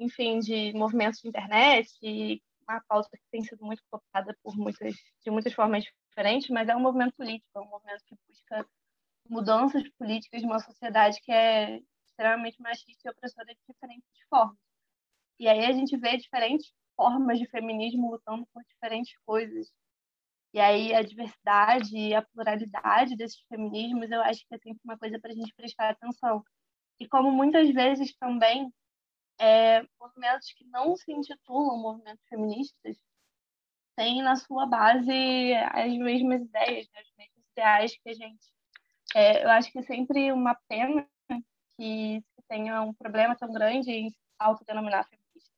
enfim, de movimentos de internet, e uma pauta que tem sido muito cooptada por muitas, de muitas formas diferentes, mas é um movimento político, é um movimento que busca mudanças políticas de uma sociedade que é extremamente machista e opressora de diferentes formas. E aí a gente vê diferentes formas de feminismo lutando por diferentes coisas. E aí a diversidade e a pluralidade desses feminismos, eu acho que é sempre uma coisa para a gente prestar atenção. E como muitas vezes também é, movimentos que não se intitulam movimentos feministas têm na sua base as mesmas ideias, né, os mesmos ideais que a gente. É, eu acho que é sempre uma pena que tenha um problema tão grande em autodenominar feminista.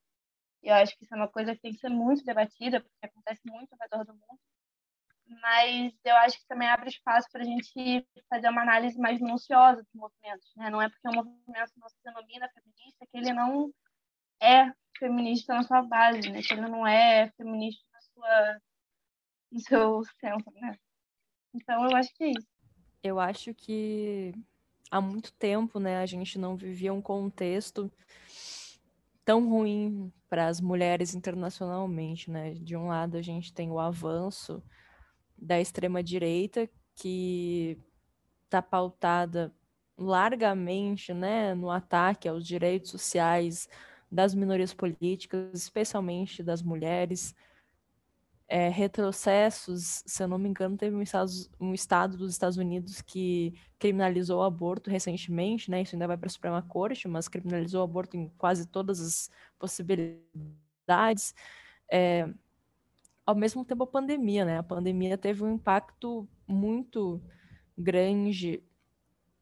Eu acho que isso é uma coisa que tem que ser muito debatida, porque acontece muito ao redor do mundo mas eu acho que também abre espaço para a gente fazer uma análise mais minuciosa dos movimentos. Né? Não é porque o movimento não se denomina feminista que ele não é feminista na sua base, né? que ele não é feminista na sua, no seu centro. Né? Então, eu acho que é isso. Eu acho que há muito tempo né, a gente não vivia um contexto tão ruim para as mulheres internacionalmente. Né? De um lado, a gente tem o avanço da extrema-direita, que está pautada largamente né, no ataque aos direitos sociais das minorias políticas, especialmente das mulheres. É, retrocessos, se eu não me engano, teve um estado, um estado dos Estados Unidos que criminalizou o aborto recentemente, né? Isso ainda vai para a Suprema Corte, mas criminalizou o aborto em quase todas as possibilidades. É, ao mesmo tempo a pandemia, né? A pandemia teve um impacto muito grande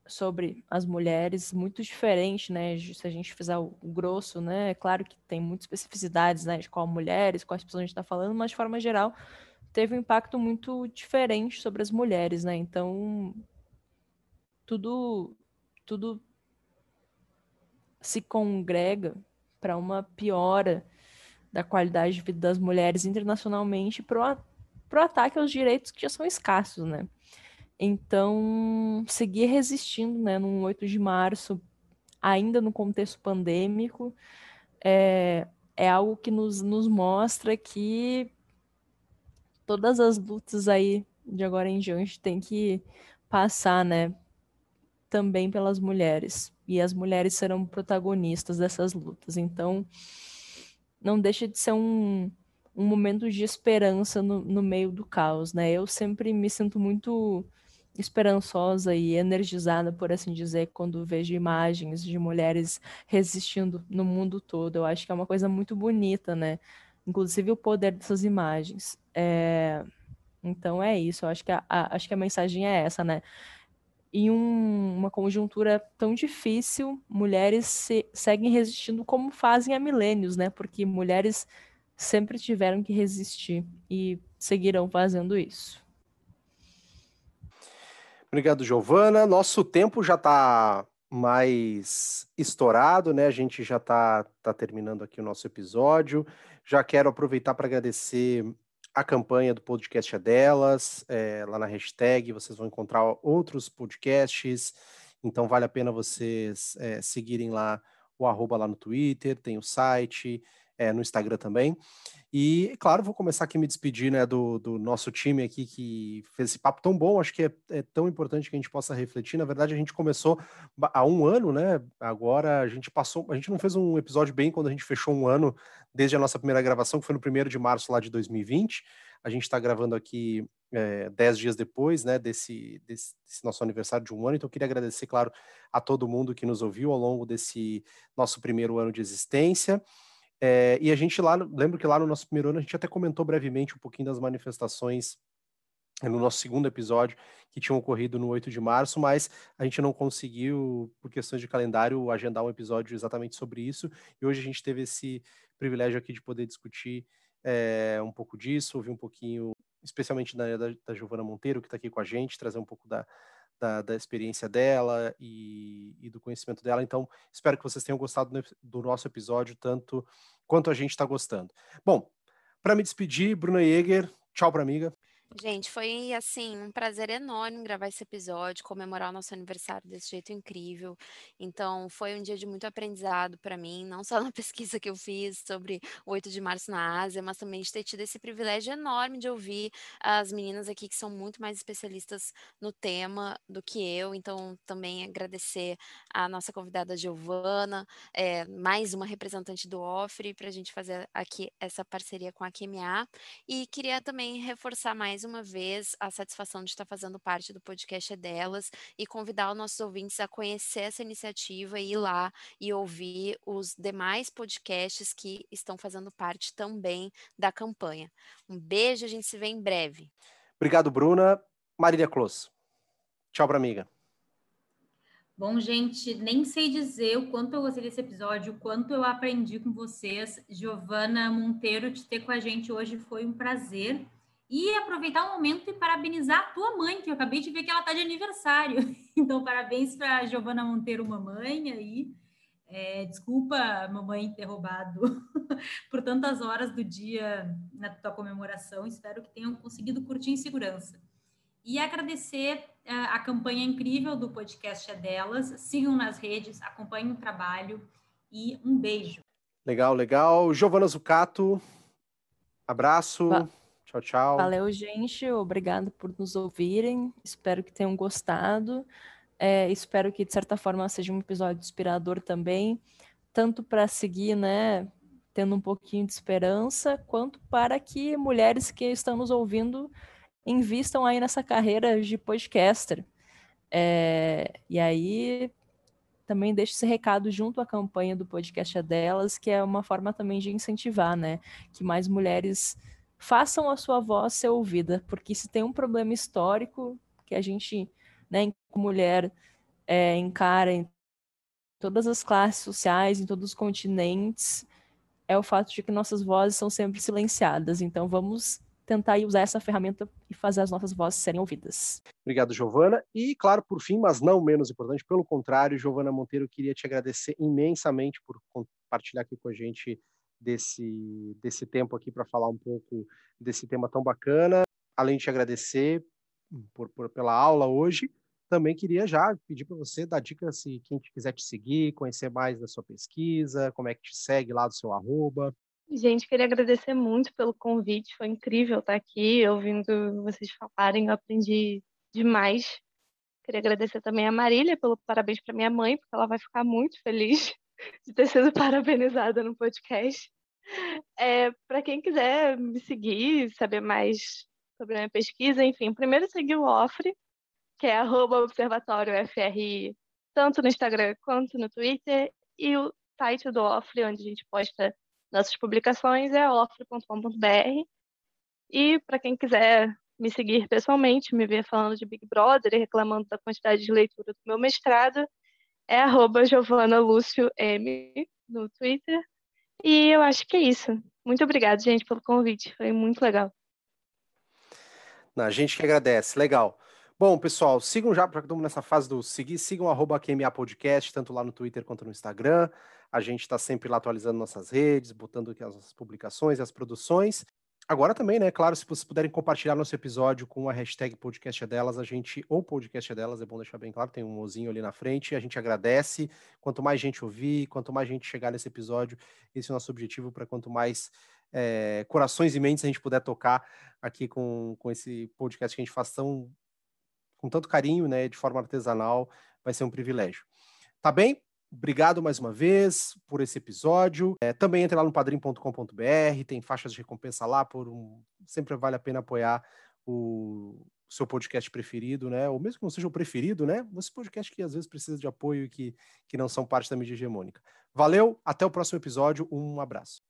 sobre as mulheres, muito diferente, né? Se a gente fizer o grosso, né? É claro que tem muitas especificidades, né? De qual mulheres, quais pessoas a gente está falando, mas de forma geral teve um impacto muito diferente sobre as mulheres, né? Então tudo tudo se congrega para uma piora da qualidade de vida das mulheres internacionalmente para o ataque aos direitos que já são escassos, né? Então, seguir resistindo, né, no 8 de março, ainda no contexto pandêmico, é, é algo que nos, nos mostra que todas as lutas aí de agora em diante tem que passar, né, também pelas mulheres. E as mulheres serão protagonistas dessas lutas. Então, não deixa de ser um, um momento de esperança no, no meio do caos, né? Eu sempre me sinto muito esperançosa e energizada, por assim dizer, quando vejo imagens de mulheres resistindo no mundo todo. Eu acho que é uma coisa muito bonita, né? Inclusive o poder dessas imagens. É... Então é isso. Eu acho que a, a, acho que a mensagem é essa, né? Em um, uma conjuntura tão difícil, mulheres se, seguem resistindo como fazem há milênios, né? Porque mulheres sempre tiveram que resistir e seguirão fazendo isso. Obrigado, Giovana. Nosso tempo já está mais estourado, né? A gente já está tá terminando aqui o nosso episódio. Já quero aproveitar para agradecer a campanha do podcast é delas, é, lá na hashtag vocês vão encontrar outros podcasts, então vale a pena vocês é, seguirem lá o arroba lá no Twitter, tem o site, é, no Instagram também. E, claro, vou começar aqui me despedir né, do, do nosso time aqui que fez esse papo tão bom. Acho que é, é, tão importante que a gente possa refletir. Na verdade, a gente começou há um ano, né? Agora a gente passou. A gente não fez um episódio bem quando a gente fechou um ano desde a nossa primeira gravação, que foi no primeiro de março lá de 2020. A gente está gravando aqui é, dez dias depois, né, desse, desse, desse, nosso aniversário de um ano. Então, eu queria agradecer, claro, a todo mundo que nos ouviu ao longo desse nosso primeiro ano de existência. É, e a gente lá, lembro que lá no nosso primeiro ano a gente até comentou brevemente um pouquinho das manifestações é, no nosso segundo episódio, que tinham ocorrido no 8 de março, mas a gente não conseguiu, por questões de calendário, agendar um episódio exatamente sobre isso. E hoje a gente teve esse privilégio aqui de poder discutir é, um pouco disso, ouvir um pouquinho, especialmente da, da, da Giovana Monteiro, que está aqui com a gente, trazer um pouco da, da, da experiência dela e, e, do conhecimento dela. Então, espero que vocês tenham gostado do nosso episódio, tanto quanto a gente está gostando. Bom, para me despedir, Bruna Jäger, tchau para amiga. Gente, foi assim um prazer enorme gravar esse episódio, comemorar o nosso aniversário desse jeito incrível. Então, foi um dia de muito aprendizado para mim, não só na pesquisa que eu fiz sobre o 8 de março na Ásia, mas também de ter tido esse privilégio enorme de ouvir as meninas aqui que são muito mais especialistas no tema do que eu. Então, também agradecer a nossa convidada Giovana, é, mais uma representante do OFRE, para a gente fazer aqui essa parceria com a QMA. E queria também reforçar mais uma vez a satisfação de estar fazendo parte do podcast é delas e convidar os nossos ouvintes a conhecer essa iniciativa e ir lá e ouvir os demais podcasts que estão fazendo parte também da campanha. Um beijo, a gente se vê em breve. Obrigado, Bruna. Marília Close. Tchau para amiga. Bom, gente, nem sei dizer o quanto eu gostei desse episódio, o quanto eu aprendi com vocês. Giovana Monteiro, te ter com a gente hoje foi um prazer. E aproveitar o momento e parabenizar a tua mãe, que eu acabei de ver que ela está de aniversário. Então, parabéns para Giovana Monteiro, mamãe aí. É, desculpa, mamãe, ter roubado por tantas horas do dia na tua comemoração. Espero que tenham conseguido curtir em segurança. E agradecer uh, a campanha incrível do podcast é delas. Sigam nas redes, acompanhem o trabalho e um beijo. Legal, legal. Giovana Zucato, abraço. Tchau, tchau. Valeu, gente. Obrigado por nos ouvirem. Espero que tenham gostado. É, espero que, de certa forma, seja um episódio inspirador também, tanto para seguir, né, tendo um pouquinho de esperança, quanto para que mulheres que estão nos ouvindo invistam aí nessa carreira de podcaster. É, e aí também deixo esse recado junto à campanha do podcast é delas, que é uma forma também de incentivar, né, que mais mulheres façam a sua voz ser ouvida, porque se tem um problema histórico que a gente, né, mulher, é, encara em todas as classes sociais, em todos os continentes, é o fato de que nossas vozes são sempre silenciadas. Então vamos tentar usar essa ferramenta e fazer as nossas vozes serem ouvidas. Obrigado, Giovana. E, claro, por fim, mas não menos importante, pelo contrário, Giovana Monteiro, queria te agradecer imensamente por compartilhar aqui com a gente desse, desse tempo aqui para falar um pouco desse tema tão bacana. Além de te agradecer por, por pela aula hoje, também queria já pedir para você dar dicas se quem quiser te seguir, conhecer mais da sua pesquisa, como é que te segue lá do seu arroba. Gente, queria agradecer muito pelo convite, foi incrível estar aqui ouvindo vocês falarem, eu aprendi demais. Queria agradecer também a Marília pelo parabéns para minha mãe, porque ela vai ficar muito feliz de ter sido parabenizada no podcast. É, para quem quiser me seguir, saber mais sobre a minha pesquisa, enfim, primeiro seguir o OFRE, que é observatóriofri, tanto no Instagram quanto no Twitter, e o site do OFRE, onde a gente posta nossas publicações, é ofre.com.br. E para quem quiser me seguir pessoalmente, me ver falando de Big Brother e reclamando da quantidade de leitura do meu mestrado, é arroba Giovana Lúcio M no Twitter. E eu acho que é isso. Muito obrigada, gente, pelo convite. Foi muito legal. A gente que agradece. Legal. Bom, pessoal, sigam já, para todo mundo nessa fase do seguir, sigam arroba QMA Podcast, tanto lá no Twitter quanto no Instagram. A gente está sempre lá atualizando nossas redes, botando aqui as publicações e as produções. Agora também, né? Claro, se vocês puderem compartilhar nosso episódio com a hashtag podcast é delas, a gente, ou podcast é delas, é bom deixar bem claro, tem um mozinho ali na frente, a gente agradece. Quanto mais gente ouvir, quanto mais gente chegar nesse episódio, esse é o nosso objetivo para quanto mais é, corações e mentes a gente puder tocar aqui com, com esse podcast que a gente faz tão, com tanto carinho, né? De forma artesanal, vai ser um privilégio. Tá bem? Obrigado mais uma vez por esse episódio. É, também entre lá no padrim.com.br, tem faixas de recompensa lá, por um... sempre vale a pena apoiar o seu podcast preferido, né? Ou mesmo que não seja o preferido, né? Esse podcast que às vezes precisa de apoio e que, que não são parte da mídia hegemônica. Valeu, até o próximo episódio, um abraço.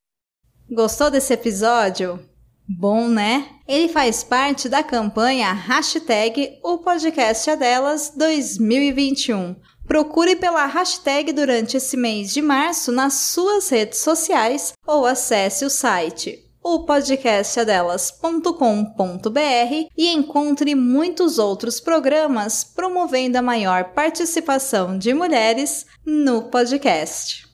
Gostou desse episódio? Bom, né? Ele faz parte da campanha hashtag O Podcast é Delas 2021. Procure pela hashtag durante esse mês de março nas suas redes sociais ou acesse o site o podcastadelas.com.br e encontre muitos outros programas promovendo a maior participação de mulheres no podcast.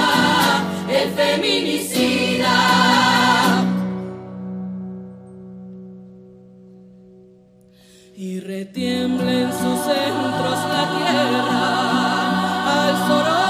feminicida. Y retiembla en sus centros la tierra al solo